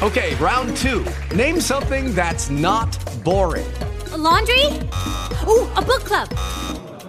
Okay, round two. Name something that's not boring. laundry? Oh, a book club.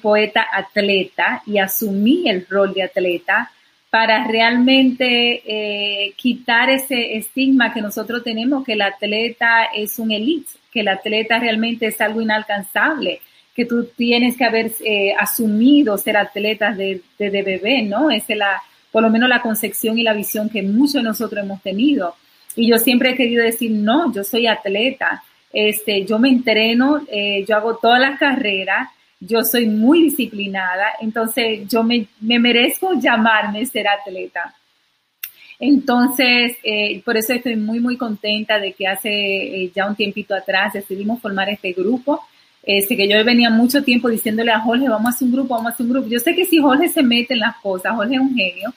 Poeta atleta y asumí el rol de atleta para realmente eh, quitar ese estigma que nosotros tenemos, que el atleta es un elite, que el atleta realmente es algo inalcanzable, que tú tienes que haber eh, asumido ser atleta de, de, bebé, ¿no? Esa es la, por lo menos la concepción y la visión que muchos de nosotros hemos tenido. Y yo siempre he querido decir, no, yo soy atleta, este, yo me entreno, eh, yo hago todas las carreras, yo soy muy disciplinada, entonces yo me, merezco llamarme ser atleta. Entonces, eh, por eso estoy muy, muy contenta de que hace eh, ya un tiempito atrás decidimos formar este grupo. Este, que yo venía mucho tiempo diciéndole a Jorge, vamos a hacer un grupo, vamos a hacer un grupo. Yo sé que si Jorge se mete en las cosas, Jorge es un genio,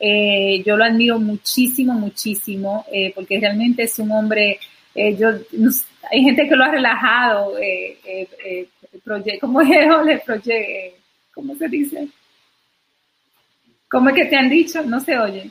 Eh, yo lo admiro muchísimo, muchísimo, porque realmente es un hombre, yo, hay gente que lo ha relajado, ¿cómo es proyecto? ¿Cómo se dice? ¿Cómo es que te han dicho? No se oye.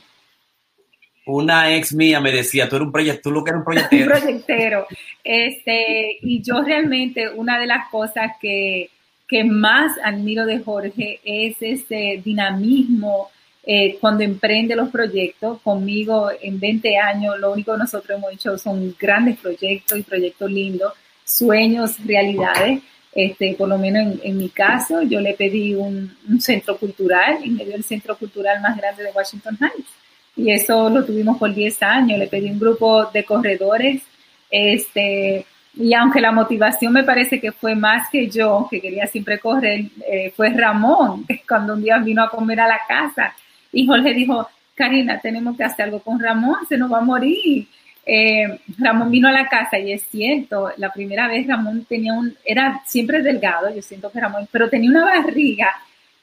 Una ex mía me decía, tú eres un proyecto, tú lo que eres un proyectero. un proyectero. Este, y yo realmente, una de las cosas que, que más admiro de Jorge es ese dinamismo eh, cuando emprende los proyectos. Conmigo en 20 años lo único que nosotros hemos hecho son grandes proyectos y proyectos lindos, sueños, realidades. Este, por lo menos en, en mi caso, yo le pedí un, un, centro cultural y me dio el centro cultural más grande de Washington Heights. Y eso lo tuvimos por 10 años. Le pedí un grupo de corredores este, y aunque la motivación me parece que fue más que yo, que quería siempre correr, eh, fue Ramón, cuando un día vino a comer a la casa. Y Jorge dijo, Karina, tenemos que hacer algo con Ramón, se nos va a morir. Eh, Ramón vino a la casa y es cierto, la primera vez Ramón tenía un, era siempre delgado, yo siento que Ramón, pero tenía una barriga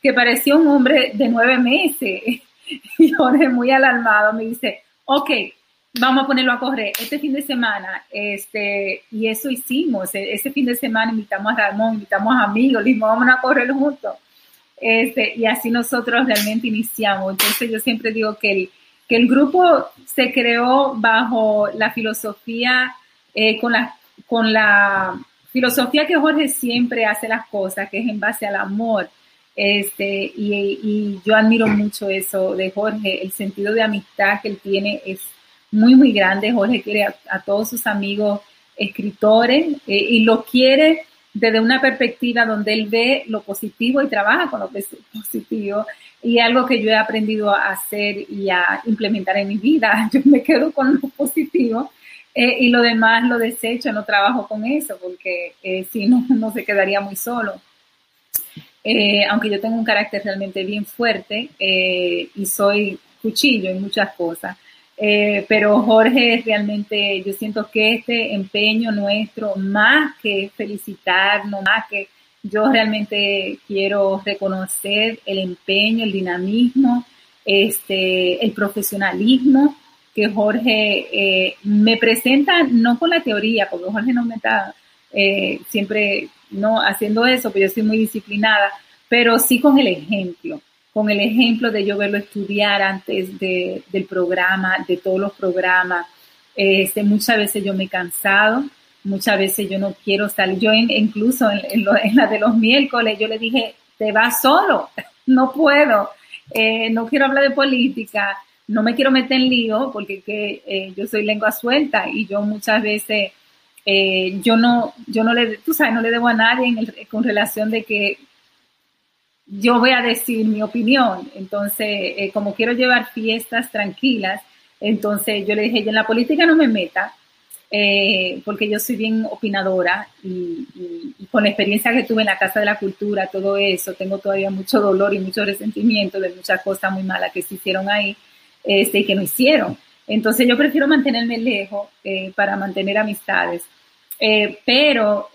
que parecía un hombre de nueve meses. Y Jorge muy alarmado me dice, ok, vamos a ponerlo a correr este fin de semana, este, y eso hicimos, e, ese fin de semana invitamos a Ramón, invitamos a amigos, dijimos, vamos a correr juntos, este, y así nosotros realmente iniciamos, entonces yo siempre digo que el, que el grupo se creó bajo la filosofía, eh, con, la, con la filosofía que Jorge siempre hace las cosas, que es en base al amor, este, y, yo admiro mucho eso de Jorge, el sentido de amistad que él tiene es muy, muy grande. Jorge quiere a, todos sus amigos escritores eh, y lo quiere desde una perspectiva donde él ve lo positivo y trabaja con lo positivo. Y algo que yo he aprendido a hacer y a implementar en mi vida. Yo me quedo con lo positivo eh, y lo demás lo desecho, no trabajo con eso porque eh, si no, no se quedaría muy solo. aunque yo tengo un carácter realmente bien fuerte y soy cuchillo en muchas cosas. Eh, pero Jorge, realmente yo siento que este empeño nuestro, más que felicitarnos, más que yo realmente quiero reconocer el empeño, el dinamismo, este, el profesionalismo que Jorge eh, me presenta, no con la teoría, porque Jorge no me está eh, siempre no haciendo eso, pero yo soy muy disciplinada, pero sí con el ejemplo con el ejemplo de yo verlo estudiar antes del programa, de todos los programas. Este, muchas veces yo me he cansado, muchas veces yo no quiero salir. Yo incluso en, la de los miércoles yo le dije, te vas solo, no puedo, eh, no quiero hablar de política, no me quiero meter en lío porque que, eh, yo soy lengua suelta y yo muchas veces eh, yo no, yo no le, tú sabes, no le debo a nadie con relación de que yo voy a decir mi opinión. Entonces, como quiero llevar fiestas tranquilas, entonces yo le dije, yo en la política no me meta, eh, porque yo soy bien opinadora y, con la experiencia que tuve en la Casa de la Cultura, todo eso, tengo todavía mucho dolor y mucho resentimiento de muchas cosas muy malas que se hicieron ahí este, y que no hicieron. Entonces yo prefiero mantenerme lejos eh, para mantener amistades. pero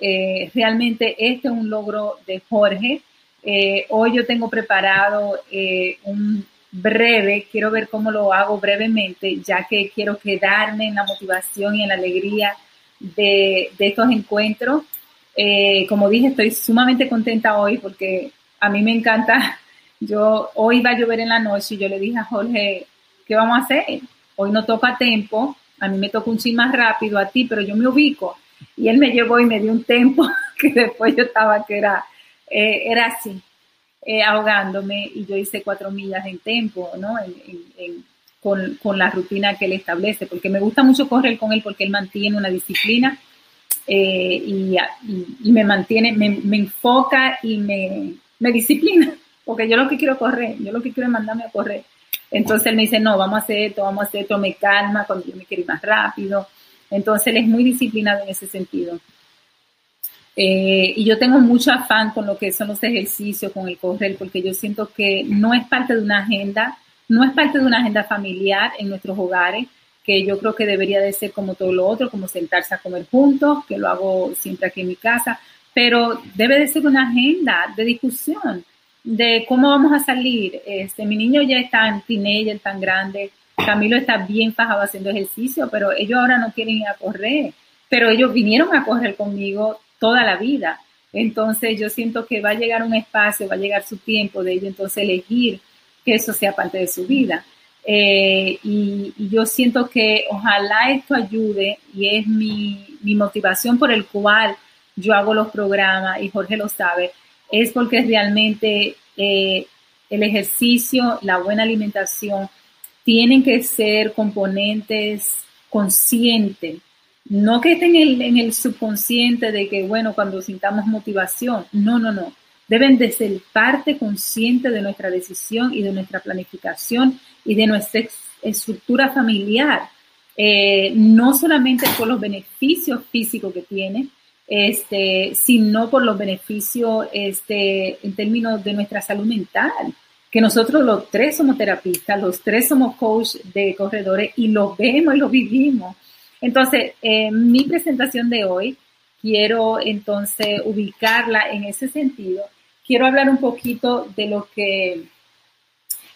realmente este es un logro de Jorge, eh, hoy yo tengo preparado eh, un breve, quiero ver cómo lo hago brevemente, ya que quiero quedarme en la motivación y en la alegría de, estos encuentros. Eh, como dije, estoy sumamente contenta hoy porque a mí me encanta. Yo hoy va a llover en la noche y yo le dije a Jorge, ¿qué vamos a hacer? Hoy no toca tiempo, a mí me toca un chin más rápido a ti, pero yo me ubico. Y él me llevó y me dio un tempo que después yo estaba que era eh, era así, eh, ahogándome y yo hice cuatro millas en tiempo, ¿no? con, la rutina que él establece, porque me gusta mucho correr con él porque él mantiene una disciplina eh, y, me mantiene, me, enfoca y me, me, disciplina, porque yo lo que quiero correr, yo lo que quiero es mandarme a correr. Entonces él me dice, no, vamos a hacer esto, vamos a hacer esto, me calma cuando yo me quiero ir más rápido. Entonces él es muy disciplinado en ese sentido. Eh, y yo tengo mucho afán con lo que son los ejercicios, con el correr, porque yo siento que no es parte de una agenda, no es parte de una agenda familiar en nuestros hogares, que yo creo que debería de ser como todo lo otro, como sentarse a comer juntos, que lo hago siempre aquí en mi casa, pero debe de ser una agenda de discusión, de cómo vamos a salir. Este, mi niño ya está en teenager, tan grande. Camilo está bien fajado haciendo ejercicio, pero ellos ahora no quieren ir a correr. Pero ellos vinieron a correr conmigo toda la vida. Entonces yo siento que va a llegar un espacio, va a llegar su tiempo de ellos entonces elegir que eso sea parte de su vida. Eh, y, yo siento que ojalá esto ayude y es mi, mi, motivación por el cual yo hago los programas y Jorge lo sabe, es porque realmente eh, el ejercicio, la buena alimentación tienen que ser componentes conscientes no que estén en el, en el subconsciente de que, bueno, cuando sintamos motivación, no, no, no. Deben de ser parte consciente de nuestra decisión y de nuestra planificación y de nuestra estructura familiar. Eh, no solamente por los beneficios físicos que tiene, este, sino por los beneficios este, en términos de nuestra salud mental. Que nosotros los tres somos terapistas, los tres somos coach de corredores y lo vemos y lo vivimos. Entonces, en mi presentación de hoy, quiero entonces ubicarla en ese sentido. Quiero hablar un poquito de lo que,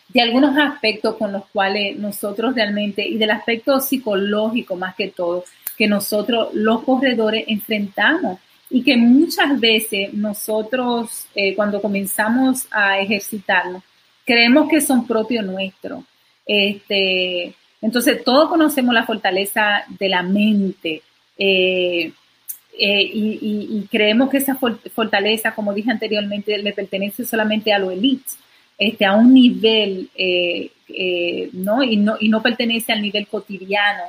de algunos aspectos con los cuales nosotros realmente, y del aspecto psicológico más que todo, que nosotros los corredores enfrentamos y que muchas veces nosotros eh, cuando comenzamos a ejercitarnos creemos que son propios nuestros. Este, entonces, todos conocemos la fortaleza de la mente eh, eh, y, creemos que esa fortaleza, como dije anteriormente, le pertenece solamente a lo elite, este, a un nivel, eh, ¿no? Y, ¿no? pertenece al nivel cotidiano.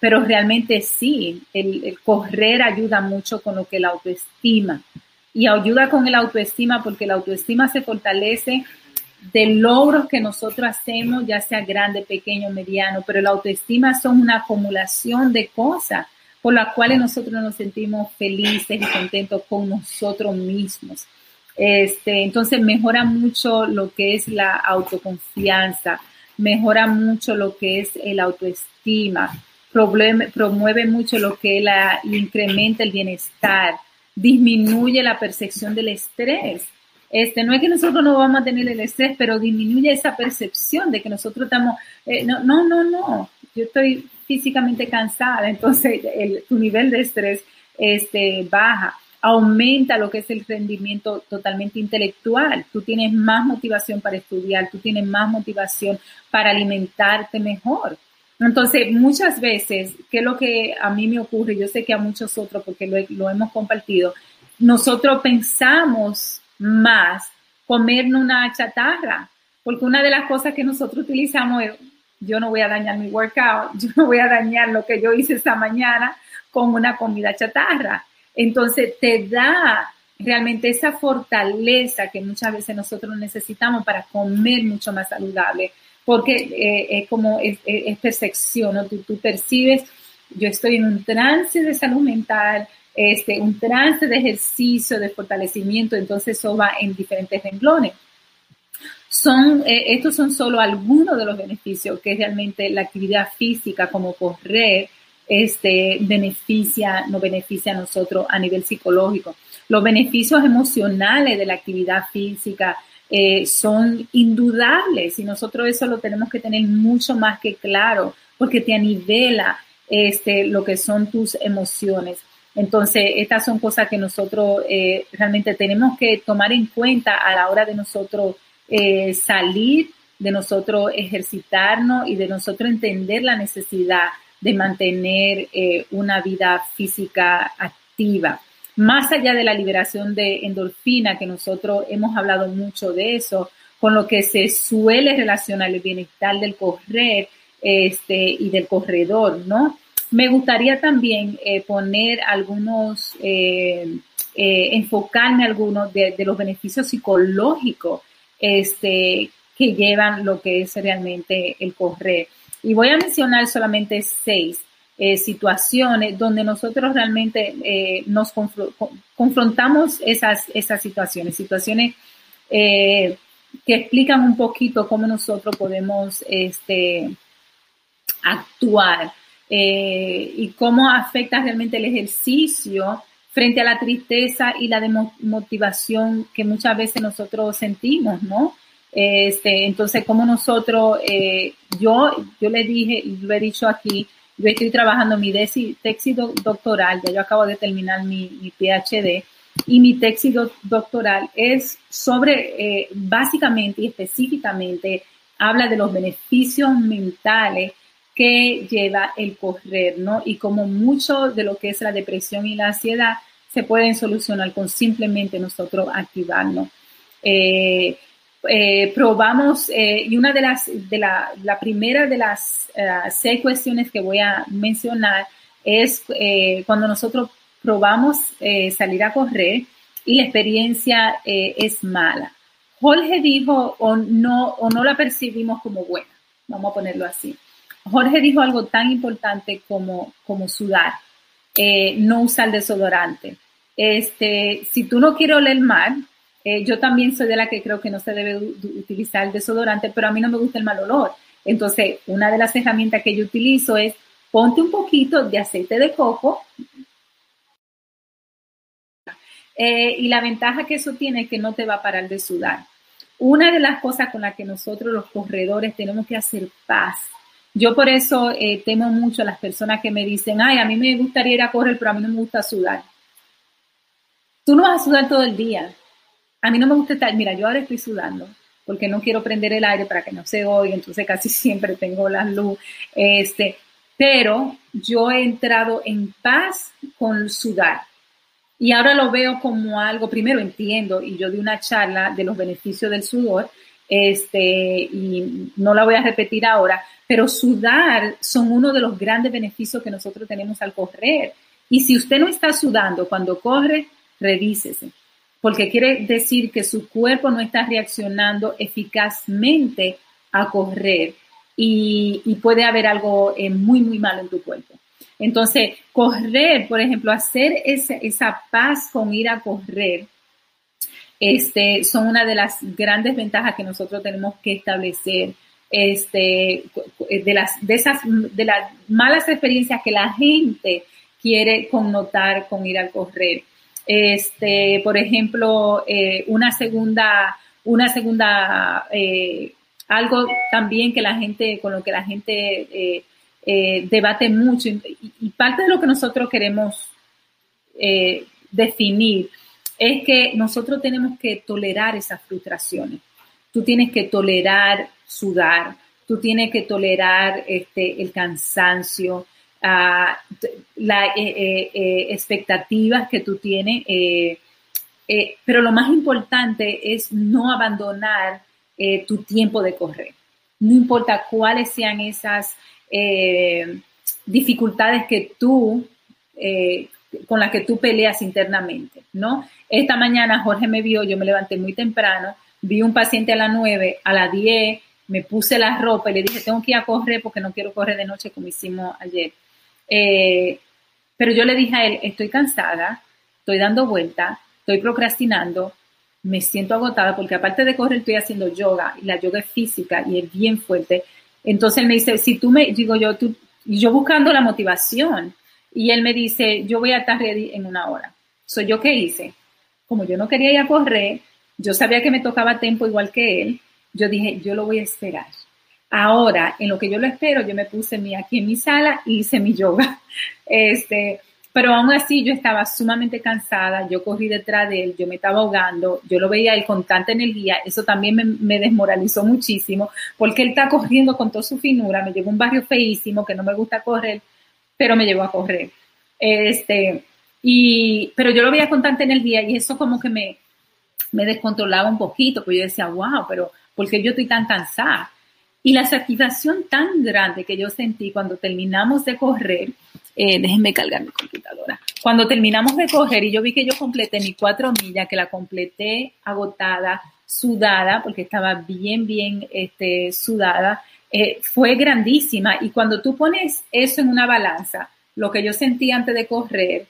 pero realmente sí, el, el correr ayuda mucho con lo que la autoestima. Y ayuda con el autoestima porque la autoestima se fortalece de logros que nosotros hacemos, ya sea grande, pequeño, mediano, pero la autoestima son una acumulación de cosas por las cuales nosotros nos sentimos felices y contentos con nosotros mismos. Este, entonces mejora mucho lo que es la autoconfianza, mejora mucho lo que es el autoestima, promueve mucho lo que la, incrementa el bienestar, disminuye la percepción del estrés este, no es que nosotros no vamos a tener el estrés, pero disminuye esa percepción de que nosotros estamos, eh, no, no, no, no, yo estoy físicamente cansada, entonces tu nivel de estrés este, baja, aumenta lo que es el rendimiento totalmente intelectual, tú tienes más motivación para estudiar, tú tienes más motivación para alimentarte mejor. Entonces, muchas veces, ¿qué es lo que a mí me ocurre? Yo sé que a muchos otros, porque lo hemos compartido, nosotros pensamos más comernos una chatarra, porque una de las cosas que nosotros utilizamos es, yo no voy a dañar mi workout, yo no voy a dañar lo que yo hice esta mañana con una comida chatarra. Entonces te da realmente esa fortaleza que muchas veces nosotros necesitamos para comer mucho más saludable, porque eh, es como es, percepción, ¿no? tú, tú percibes, yo estoy en un trance de salud mental, este, un trance de ejercicio, de fortalecimiento, entonces eso va en diferentes renglones. Son, eh, estos son solo algunos de los beneficios que realmente la actividad física como correr este, beneficia, nos beneficia a nosotros a nivel psicológico. Los beneficios emocionales de la actividad física eh, son indudables y nosotros eso lo tenemos que tener mucho más que claro porque te anivela este, lo que son tus emociones. Entonces, estas son cosas que nosotros eh, realmente tenemos que tomar en cuenta a la hora de nosotros eh, salir, de nosotros ejercitarnos y de nosotros entender la necesidad de mantener eh, una vida física activa. Más allá de la liberación de endorfina, que nosotros hemos hablado mucho de eso, con lo que se suele relacionar el bienestar del correr este, y del corredor, ¿no? Me gustaría también eh, poner algunos, eh, eh, enfocarme algunos de, los beneficios psicológicos este, que llevan lo que es realmente el correr. Y voy a mencionar solamente seis situaciones donde nosotros realmente nos confrontamos esas, esas situaciones, situaciones que explican un poquito cómo nosotros podemos este, actuar eh, y cómo afecta realmente el ejercicio frente a la tristeza y la demotivación que muchas veces nosotros sentimos, ¿no? Este, entonces, como nosotros, eh, yo, yo le dije, lo he dicho aquí, yo estoy trabajando mi tesis doctoral, ya yo acabo de terminar mi, mi PhD, y mi tesis doctoral es sobre, eh, básicamente y específicamente, habla de los beneficios mentales que lleva el correr, ¿no? Y como mucho de lo que es la depresión y la ansiedad se pueden solucionar con simplemente nosotros activarnos. Eh, eh, probamos, y una de las, de la, primera de las seis cuestiones que voy a mencionar es cuando nosotros probamos eh, salir a correr y la experiencia eh, es mala. Jorge dijo o no, o no la percibimos como buena, vamos a ponerlo así. Jorge dijo algo tan importante como, como sudar, eh, no usar desodorante. Este, si tú no quieres oler mal, yo también soy de la que creo que no se debe utilizar el desodorante, pero a mí no me gusta el mal olor. Entonces, una de las herramientas que yo utilizo es ponte un poquito de aceite de coco, eh, y la ventaja que eso tiene es que no te va a parar de sudar. Una de las cosas con las que nosotros los corredores tenemos que hacer paz. Yo por eso eh, temo mucho a las personas que me dicen, ay, a mí me gustaría ir a correr, pero a mí no me gusta sudar. Tú no vas a sudar todo el día. A mí no me gusta estar, mira, yo ahora estoy sudando porque no quiero prender el aire para que no se oiga, entonces casi siempre tengo la luz. Este, pero yo he entrado en paz con sudar. Y ahora lo veo como algo, primero entiendo, y yo di una charla de los beneficios del sudor, este, y no la voy a repetir ahora, pero sudar son uno de los grandes beneficios que nosotros tenemos al correr. Y si usted no está sudando cuando corre, revísese, porque quiere decir que su cuerpo no está reaccionando eficazmente a correr y, puede haber algo eh, muy, muy malo en tu cuerpo. Entonces, correr, por ejemplo, hacer esa, paz con ir a correr, este, son una de las grandes ventajas que nosotros tenemos que establecer este, de, las, de, esas, de las malas experiencias que la gente quiere connotar con ir a correr. Este, por ejemplo, eh, una segunda, una segunda, eh, algo también que la gente, con lo que la gente eh, eh, debate mucho y, parte de lo que nosotros queremos eh, definir es que nosotros tenemos que tolerar esas frustraciones. Tú tienes que tolerar sudar, tú tienes que tolerar este, el cansancio, ah, las eh, expectativas que tú tienes, pero lo más importante es no abandonar tu tiempo de correr. No importa cuáles sean esas eh, dificultades que tú, eh, con las que tú peleas internamente, ¿no? Esta mañana Jorge me vio, yo me levanté muy temprano, vi un paciente a las 9, a las 10, me puse la ropa y le dije, tengo que ir a correr porque no quiero correr de noche como hicimos ayer. Eh, pero yo le dije a él, estoy cansada, estoy dando vuelta, estoy procrastinando, me siento agotada porque aparte de correr estoy haciendo yoga y la yoga es física y es bien fuerte. Entonces él me dice, si tú me, digo yo, tú, yo buscando la motivación, y él me dice, yo voy a estar ready en una hora. ¿Soy yo qué hice? Como yo no quería ir a correr, yo sabía que me tocaba tiempo igual que él, yo dije, yo lo voy a esperar. Ahora, en lo que yo lo espero, yo me puse aquí en mi sala y hice mi yoga. Este, pero aún así yo estaba sumamente cansada, yo corrí detrás de él, yo me estaba ahogando, yo lo veía él con tanta energía, eso también me, desmoralizó muchísimo, porque él está corriendo con toda su finura, me llevó a un barrio feísimo que no me gusta correr, pero me llevó a correr. Este, y, pero yo lo veía con tanta energía y eso como que me, me descontrolaba un poquito, pues yo decía, wow, pero ¿por qué yo estoy tan cansada? Y la satisfacción tan grande que yo sentí cuando terminamos de correr, eh, déjenme cargar mi computadora. Cuando terminamos de correr y yo vi que yo completé mi cuatro millas, que la completé agotada, sudada, porque estaba bien, bien este, sudada, eh, fue grandísima. Y cuando tú pones eso en una balanza, lo que yo sentí antes de correr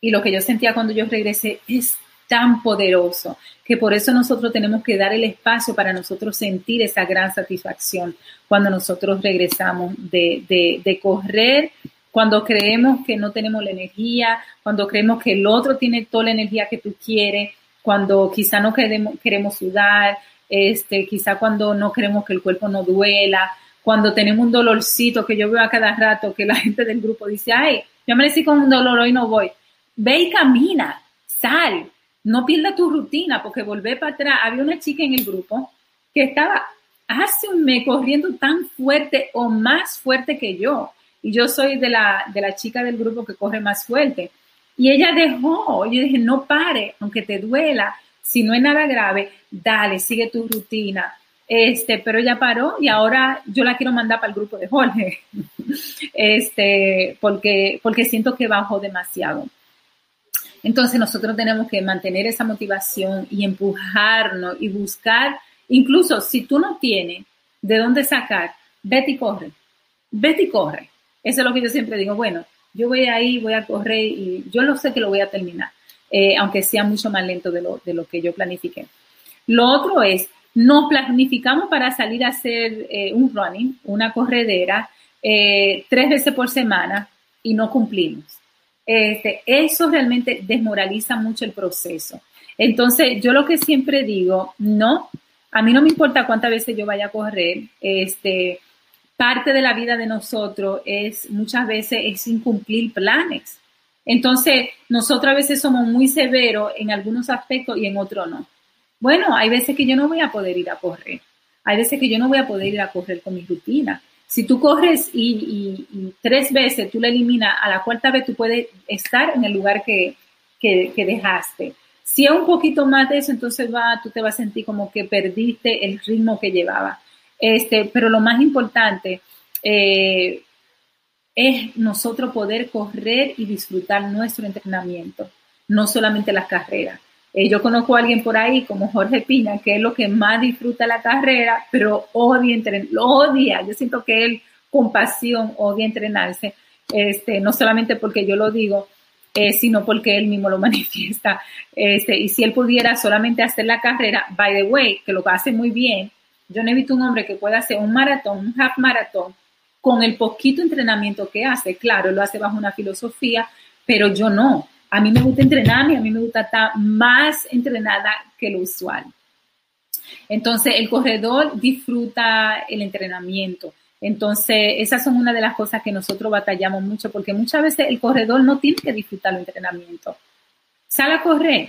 y lo que yo sentía cuando yo regresé es tan poderoso que por eso nosotros tenemos que dar el espacio para nosotros sentir esa gran satisfacción cuando nosotros regresamos de, de, correr cuando creemos que no tenemos la energía, cuando creemos que el otro tiene toda la energía que tú quieres, cuando quizá no queremos, queremos sudar, este, quizá cuando no queremos que el cuerpo no duela, cuando tenemos un dolorcito que yo veo a cada rato que la gente del grupo dice, ay, yo amanecí con un dolor, hoy no voy. Ve y camina, sal, no pierda tu rutina, porque volver para atrás. Había una chica en el grupo que estaba hace un mes corriendo tan fuerte o más fuerte que yo. Y yo soy de la, de la chica del grupo que corre más fuerte. Y ella dejó, yo dije, no pare, aunque te duela, si no es nada grave, dale, sigue tu rutina. Este, pero ella paró y ahora yo la quiero mandar para el grupo de Jorge, este, porque, porque siento que bajó demasiado. Entonces nosotros tenemos que mantener esa motivación y empujarnos y buscar, incluso si tú no tienes de dónde sacar, vete y corre, vete y corre. Eso es lo que yo siempre digo, bueno, yo voy ahí, voy a correr y yo lo sé que lo voy a terminar, eh, aunque sea mucho más lento de lo, de lo que yo planifiqué. Lo otro es, nos planificamos para salir a hacer eh, un running, una corredera, eh, tres veces por semana y no cumplimos. Este, eso realmente desmoraliza mucho el proceso. Entonces, yo lo que siempre digo, no, a mí no me importa cuántas veces yo vaya a correr, este, parte de la vida de nosotros es muchas veces es incumplir planes. Entonces, nosotros a veces somos muy severos en algunos aspectos y en otros no. Bueno, hay veces que yo no voy a poder ir a correr. Hay veces que yo no voy a poder ir a correr con mi rutina. Si tú corres y, tres veces tú la eliminas, a la cuarta vez tú puedes estar en el lugar que, que, dejaste. Si es un poquito más de eso, entonces va, tú te vas a sentir como que perdiste el ritmo que llevaba. Este, pero lo más importante eh, es nosotros poder correr y disfrutar nuestro entrenamiento, no solamente las carreras. Eh, yo conozco a alguien por ahí como Jorge Piña, que es lo que más disfruta la carrera, pero odia entrenar, odia. Yo siento que él con pasión odia entrenarse, este, no solamente porque yo lo digo, eh, sino porque él mismo lo manifiesta. Este, y si él pudiera solamente hacer la carrera, by the way, que lo hace muy bien, yo no he visto un hombre que pueda hacer un maratón, un half maratón, con el poquito entrenamiento que hace. Claro, lo hace bajo una filosofía, pero yo no. A mí me gusta entrenarme, a mí me gusta estar más entrenada que lo usual. Entonces, el corredor disfruta el entrenamiento. Entonces, esas son una de las cosas que nosotros batallamos mucho, porque muchas veces el corredor no tiene que disfrutar el entrenamiento. Sal a correr,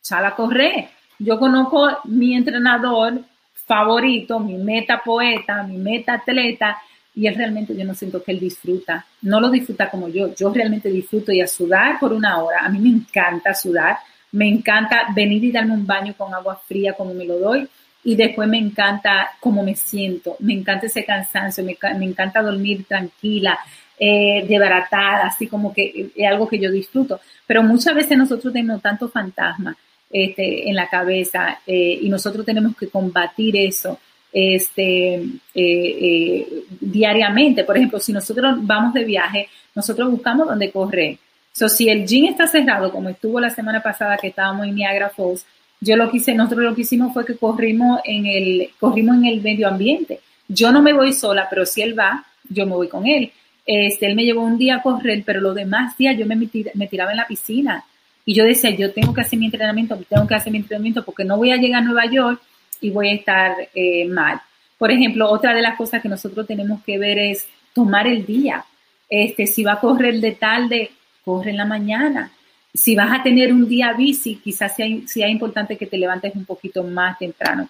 sal a correr. Yo conozco mi entrenador favorito, mi meta poeta, mi meta atleta, y él realmente yo no siento que él disfruta, no lo disfruta como yo, yo realmente disfruto y a sudar por una hora, a mí me encanta sudar, me encanta venir y darme un baño con agua fría como me lo doy y después me encanta cómo me siento, me encanta ese cansancio, me, encanta dormir tranquila, eh, desbaratada, así como que es algo que yo disfruto, pero muchas veces nosotros tenemos tantos fantasmas este, en la cabeza eh, y nosotros tenemos que combatir eso este, eh, eh, diariamente. Por ejemplo, si nosotros vamos de viaje, nosotros buscamos dónde correr. So, si el gym está cerrado, como estuvo la semana pasada que estábamos en Niagara Falls, yo lo que hice, nosotros lo que hicimos fue que corrimos en el, corrimos en el medio ambiente. Yo no me voy sola, pero si él va, yo me voy con él. Este, él me llevó un día a correr, pero los demás días yo me, me tiraba en la piscina. Y yo decía, yo tengo que hacer mi entrenamiento, tengo que hacer mi entrenamiento porque no voy a llegar a Nueva York y voy a estar eh, mal. Por ejemplo, otra de las cosas que nosotros tenemos que ver es tomar el día. Este, si va a correr de tarde, corre en la mañana. Si vas a tener un día bici, quizás sea, importante que te levantes un poquito más temprano.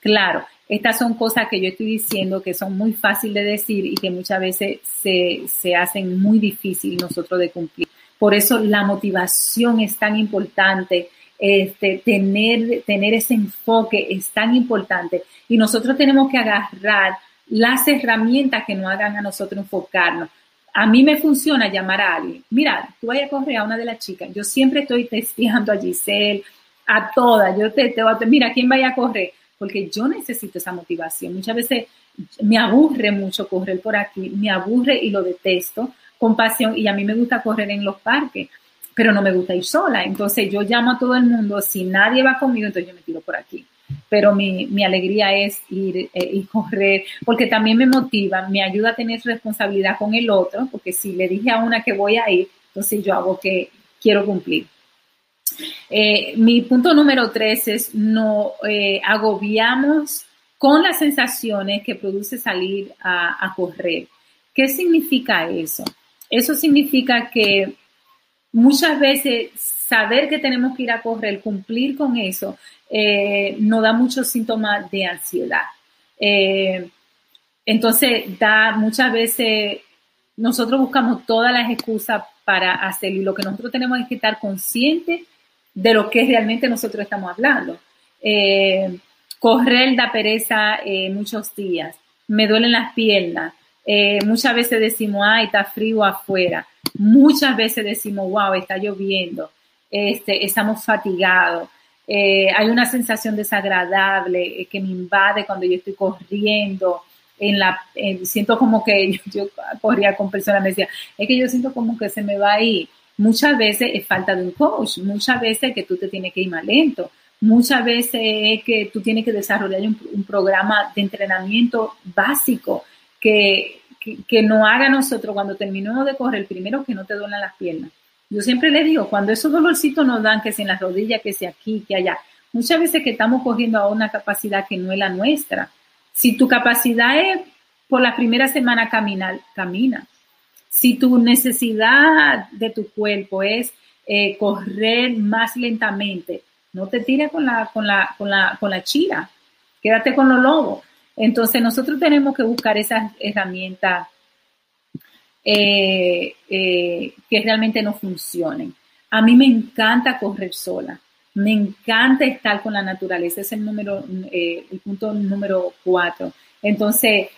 Claro, estas son cosas que yo estoy diciendo que son muy fáciles de decir y que muchas veces se, se hacen muy difíciles nosotros de cumplir. Por eso la motivación es tan importante, este, tener, tener ese enfoque es tan importante. Y nosotros tenemos que agarrar las herramientas que nos hagan a nosotros enfocarnos. A mí me funciona llamar a alguien. Mira, tú vayas a correr a una de las chicas. Yo siempre estoy testeando a Giselle, a todas. Yo te, te, mira, ¿quién vaya a correr? Porque yo necesito esa motivación. Muchas veces me aburre mucho correr por aquí, me aburre y lo detesto con pasión y a mí me gusta correr en los parques, pero no me gusta ir sola. Entonces yo llamo a todo el mundo, si nadie va conmigo, entonces yo me tiro por aquí. pero mi, mi alegría es ir eh, y correr, porque también me motiva, me ayuda a tener responsabilidad con el otro, porque si le dije a una que voy a ir, entonces yo hago que quiero cumplir. Eh, mi punto número tres es no eh, agobiamos con las sensaciones que produce salir a correr. ¿Qué significa eso? Eso significa que muchas veces saber que tenemos que ir a correr, cumplir con eso, eh, nos da muchos síntomas de ansiedad. Eh, entonces, da muchas veces, nosotros buscamos todas las excusas para hacerlo y lo que nosotros tenemos es que estar conscientes de lo que realmente nosotros estamos hablando. Eh, correr da pereza muchos días, me duelen las piernas, muchas veces decimos, ay, está frío afuera, muchas veces decimos, wow, está lloviendo, este, estamos fatigados. Eh, hay una sensación desagradable eh, que me invade cuando yo estoy corriendo. En la, siento como que yo, corría con personas, me decía, es que yo siento como que se me va a ir. Muchas veces es falta de un coach, muchas veces que tú te tienes que ir más lento, muchas veces es que tú tienes que desarrollar un, programa de entrenamiento básico que, que, no haga nosotros cuando terminemos de correr, primero que no te duelan las piernas yo siempre les digo, cuando esos dolorcitos nos dan, que sea en las rodillas, que sea aquí, que allá, muchas veces que estamos cogiendo a una capacidad que no es la nuestra. Si tu capacidad es por la primera semana caminar, camina. Si tu necesidad de tu cuerpo es eh, correr más lentamente, no te tires con la, con la, con la, con la chira, quédate con los lobos. Entonces nosotros tenemos que buscar esas herramientas eh, eh, que realmente no funcionen. A mí me encanta correr sola, me encanta estar con la naturaleza, es el número, eh, el punto número cuatro. Entonces,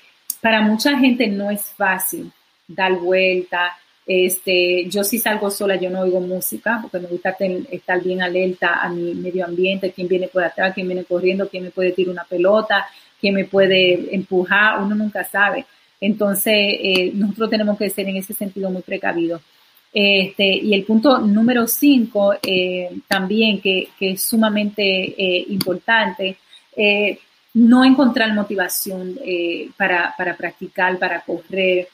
para mucha gente no es fácil dar vuelta. Este, yo si salgo sola, yo no oigo música porque me gusta estar bien alerta a mi medio ambiente, quién viene por atrás, quién viene corriendo, quién me puede tirar una pelota, quién me puede empujar, uno nunca sabe. Entonces, eh, nosotros tenemos que ser en ese sentido muy precavidos. Este, y el punto número cinco, eh, también que, es sumamente eh, importante, no encontrar motivación para, para, practicar, para correr,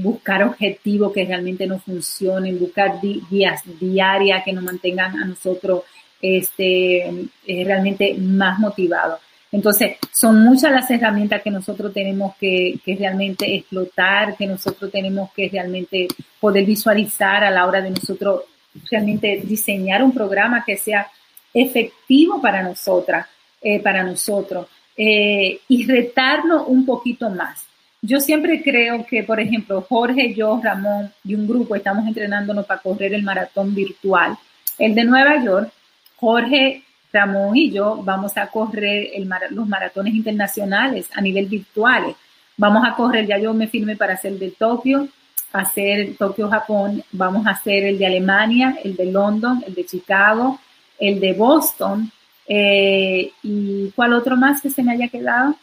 buscar objetivos que realmente no funcionen, buscar días diarias que nos mantengan a nosotros este, realmente más motivados. Entonces, son muchas las herramientas que nosotros tenemos que, realmente explotar, que nosotros tenemos que realmente poder visualizar a la hora de nosotros realmente diseñar un programa que sea efectivo para nosotras, eh, para nosotros, eh, y retarlo un poquito más. Yo siempre creo que, por ejemplo, Jorge, yo, Ramón y un grupo estamos entrenándonos para correr el maratón virtual. El de Nueva York, Jorge Ramón y yo vamos a correr los maratones internacionales a nivel virtual. Vamos a correr, ya yo me firmé para hacer el de Tokio, hacer Tokio, Japón, vamos a hacer el de Alemania, el de London, el de Chicago, el de Boston, eh, y cuál otro más que se me haya quedado.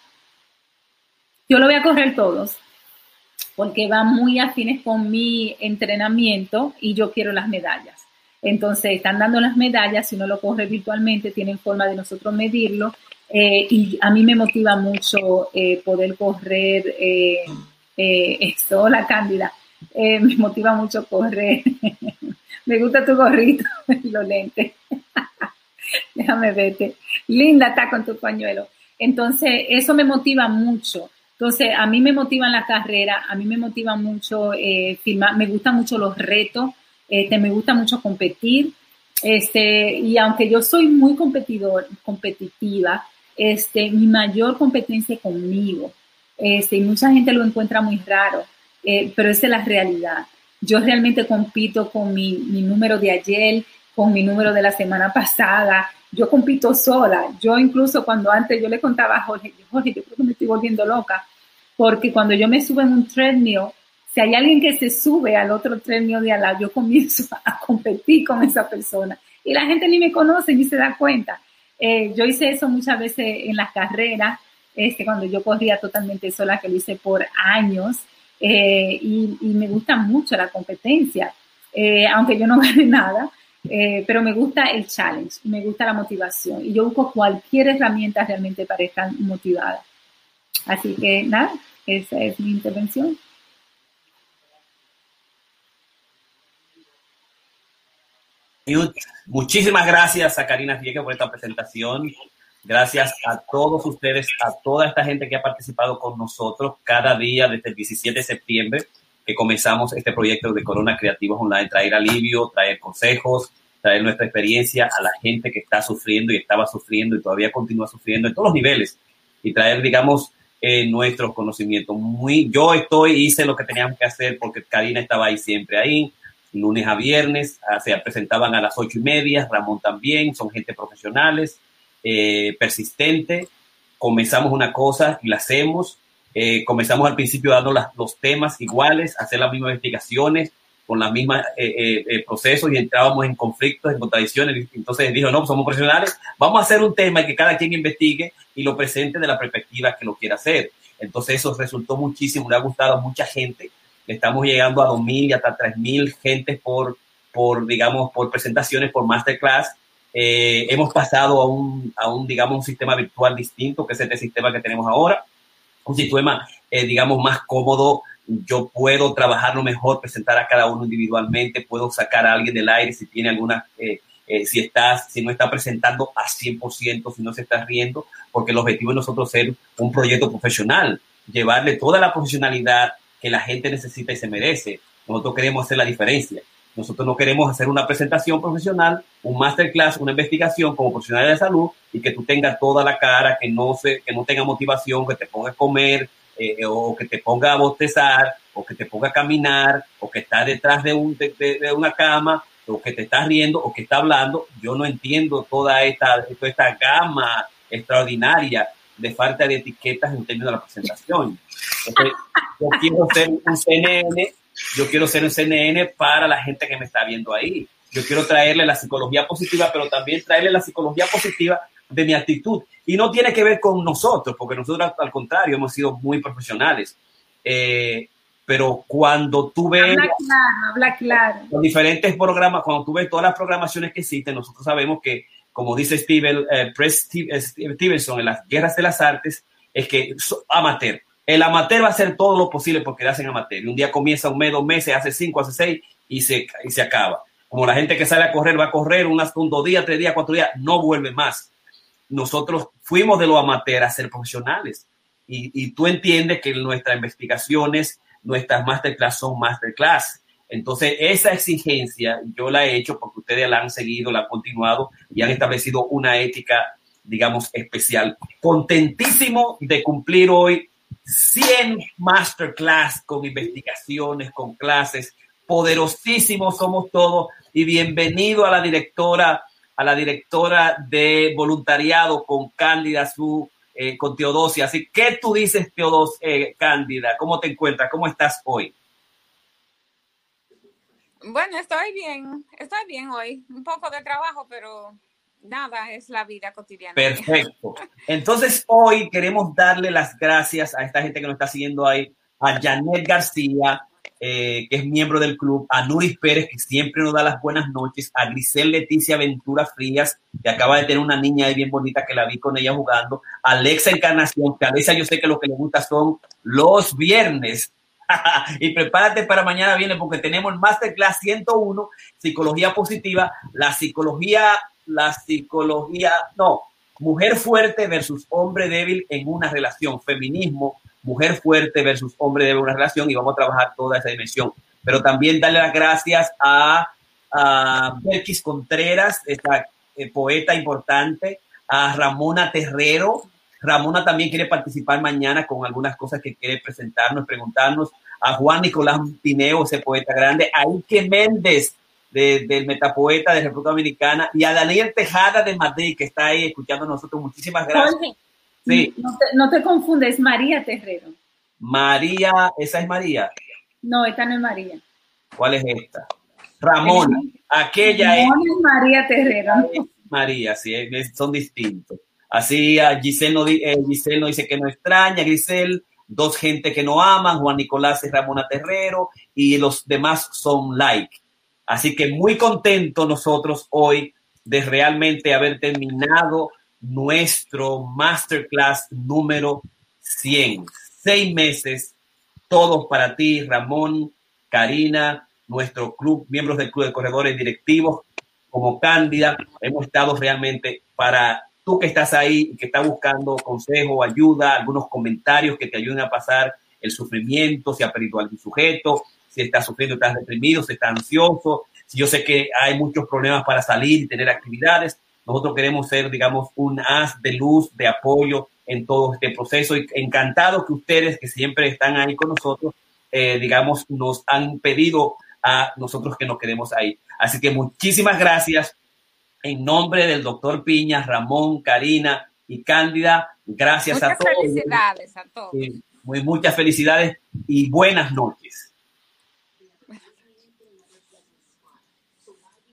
Yo lo voy a correr todos, porque van muy afines con mi entrenamiento y yo quiero las medallas. Entonces, están dando las medallas, si uno lo corre virtualmente, tienen forma de nosotros medirlo. Eh, y a mí me motiva mucho eh, poder correr eh, esto, la cándida. me motiva mucho correr. me gusta tu gorrito y los lentes. Déjame verte. Linda está con tu pañuelo. Entonces, eso me motiva mucho. Entonces, a mí me motivan la carrera, a mí me motiva mucho filmar, me gustan mucho los retos este, me gusta mucho competir, este, y aunque yo soy muy competidor, competitiva, este, mi mayor competencia conmigo. Este, y mucha gente lo encuentra muy raro, eh, pero esa es la realidad. Yo realmente compito con mi, mi, número de ayer, con mi número de la semana pasada. Yo compito sola. Yo incluso cuando antes yo le contaba a Jorge, Jorge, yo creo que me estoy volviendo loca, porque cuando yo me subo en un treadmill, si hay alguien que se sube al otro tren de al lado, yo comienzo a competir con esa persona. Y la gente ni me conoce ni se da cuenta. Eh, yo hice eso muchas veces en las carreras, este, cuando yo corría totalmente sola, que lo hice por años, eh, y, me gusta mucho la competencia. Eh, aunque yo no gane nada, Eh, pero me gusta el challenge, me gusta la motivación y yo busco cualquier herramienta realmente para estar motivada. Así que nada, esa es mi intervención. Muchísimas gracias a Karina Vieques por esta presentación. Gracias a todos ustedes, a toda esta gente que ha participado con nosotros cada día desde el 17 de septiembre que comenzamos este proyecto de Corona Creativos Online, traer alivio, traer consejos, traer nuestra experiencia a la gente que está sufriendo y estaba sufriendo y todavía continúa sufriendo en todos los niveles y traer, digamos, eh, nuestros conocimientos. Muy, yo estoy, hice lo que teníamos que hacer porque Karina estaba ahí siempre ahí, lunes a viernes, ah, se presentaban a las ocho y media, Ramón también, son gente profesionales, eh, persistente, comenzamos una cosa y la hacemos, eh, comenzamos al principio dando los temas iguales, hacer las mismas investigaciones con los mismos eh, eh, procesos y entrábamos en conflictos, en contradicciones. Entonces dijo, no, pues somos profesionales, vamos a hacer un tema y que cada quien investigue y lo presente de la perspectiva que lo quiera hacer. Entonces eso resultó muchísimo, le ha gustado a mucha gente. Estamos llegando a 2.000 y hasta 3.000 gentes por, por, digamos, por presentaciones, por masterclass. hemos pasado a un, a un, digamos, un sistema virtual distinto, que es este sistema que tenemos ahora un sistema, eh, digamos, más cómodo. Yo puedo trabajarlo mejor, presentar a cada uno individualmente, puedo sacar a alguien del aire si tiene alguna, eh, eh, si estás, si no está presentando a 100%, si no se está riendo, porque el objetivo de nosotros es ser un proyecto profesional, llevarle toda la profesionalidad que la gente necesita y se merece. Nosotros queremos hacer la diferencia. Nosotros no queremos hacer una presentación profesional, un masterclass, una investigación como profesional de salud y que tú tengas toda la cara, que no, se, que no tenga motivación, que te ponga a comer eh, o que te ponga a bostezar o que te ponga a caminar o que está detrás de, un, de, una cama o que te está riendo o que está hablando. Yo no entiendo toda esta, toda esta gama extraordinaria de falta de etiquetas en términos de la presentación. yo quiero ser un CNN yo quiero ser un CNN para la gente que me está viendo ahí. Yo quiero traerle la psicología positiva, pero también traerle la psicología positiva de mi actitud. Y no tiene que ver con nosotros, porque nosotros al contrario hemos sido muy profesionales. Eh, pero cuando tú ves... Habla claro, habla claro. Los diferentes programas, cuando tú ves todas las programaciones que existen, nosotros sabemos que, como dice Steven, eh, eh Stevenson en las guerras de las artes, es que amateur. El amateur va a hacer todo lo posible porque hacen amateur. Un día comienza un mes, dos meses, hace cinco, hace seis y se, y se acaba. Como la gente que sale a correr va a correr un, un dos días, tres días, cuatro días, no vuelve más. Nosotros fuimos de lo amateur a ser profesionales. Y, y tú entiendes que nuestras investigaciones, nuestras masterclass son masterclass. Entonces, esa exigencia yo la he hecho porque ustedes la han seguido, la han continuado y han establecido una ética, digamos, especial. Contentísimo de cumplir hoy 100 masterclass con investigaciones, con clases. Poderosísimos somos todos y bienvenido a la directora, a la directora de voluntariado con Cándida Su, eh, con Teodosia. Así, ¿qué tú dices, Teodosia, eh, Cándida? ¿Cómo te encuentras? ¿Cómo estás hoy? Bueno, estoy bien, estoy bien hoy. Un poco de trabajo, pero nada, es la vida cotidiana. Perfecto. Entonces, hoy queremos darle las gracias a esta gente que nos está siguiendo ahí, a Janet García, eh, que es miembro del club, a Nuris Pérez, que siempre nos da las buenas noches, a Grisel Leticia Ventura Frías, que acaba de tener una niña ahí bien bonita que la vi con ella jugando, a Alexa Encarnación, que a Alexa yo sé que lo que le gusta son los viernes. y prepárate para mañana viene porque tenemos el Masterclass 101, Psicología Positiva, la psicología la psicología, no, mujer fuerte versus hombre débil en una relación, feminismo, mujer fuerte versus hombre débil en una relación y vamos a trabajar toda esa dimensión. Pero también darle las gracias a, a Contreras, esta eh, poeta importante, a Ramona Terrero. Ramona también quiere participar mañana con algunas cosas que quiere presentarnos, preguntarnos. A Juan Nicolás Pineo, ese poeta grande. A Ike Méndez, del metapoeta de República Dominicana, y a Daniel Tejada de Madrid, que está ahí escuchando a nosotros. Muchísimas gracias. sí. no, te, confundes, María Terrero. María, ¿esa es María? No, esta no es María. ¿Cuál es esta? Ramona, aquella es, María Terrero. María, sí, son distintos. Así a Giselle no, eh, Giselle no dice que no extraña, Grisel, dos gente que no aman, Juan Nicolás y Ramona Terrero, y los demás son like. Así que muy contento nosotros hoy de realmente haber terminado nuestro masterclass número 100. Seis meses, todos para ti, Ramón, Karina, nuestro club, miembros del club de corredores directivos, como Cándida, hemos estado realmente para tú que estás ahí, que estás buscando consejo, ayuda, algunos comentarios que te ayuden a pasar el sufrimiento, si ha perdido algún sujeto, si está sufriendo, estás deprimido, si está ansioso, si yo sé que hay muchos problemas para salir y tener actividades, nosotros queremos ser, digamos, un haz de luz, de apoyo en todo este proceso y encantado que ustedes que siempre están ahí con nosotros, eh, digamos, nos han pedido a nosotros que nos quedemos ahí. Así que muchísimas gracias en nombre del doctor Piña, Ramón, Karina y Cándida. Gracias a todos. Felicidades a todos. muy, muchas felicidades y buenas noches.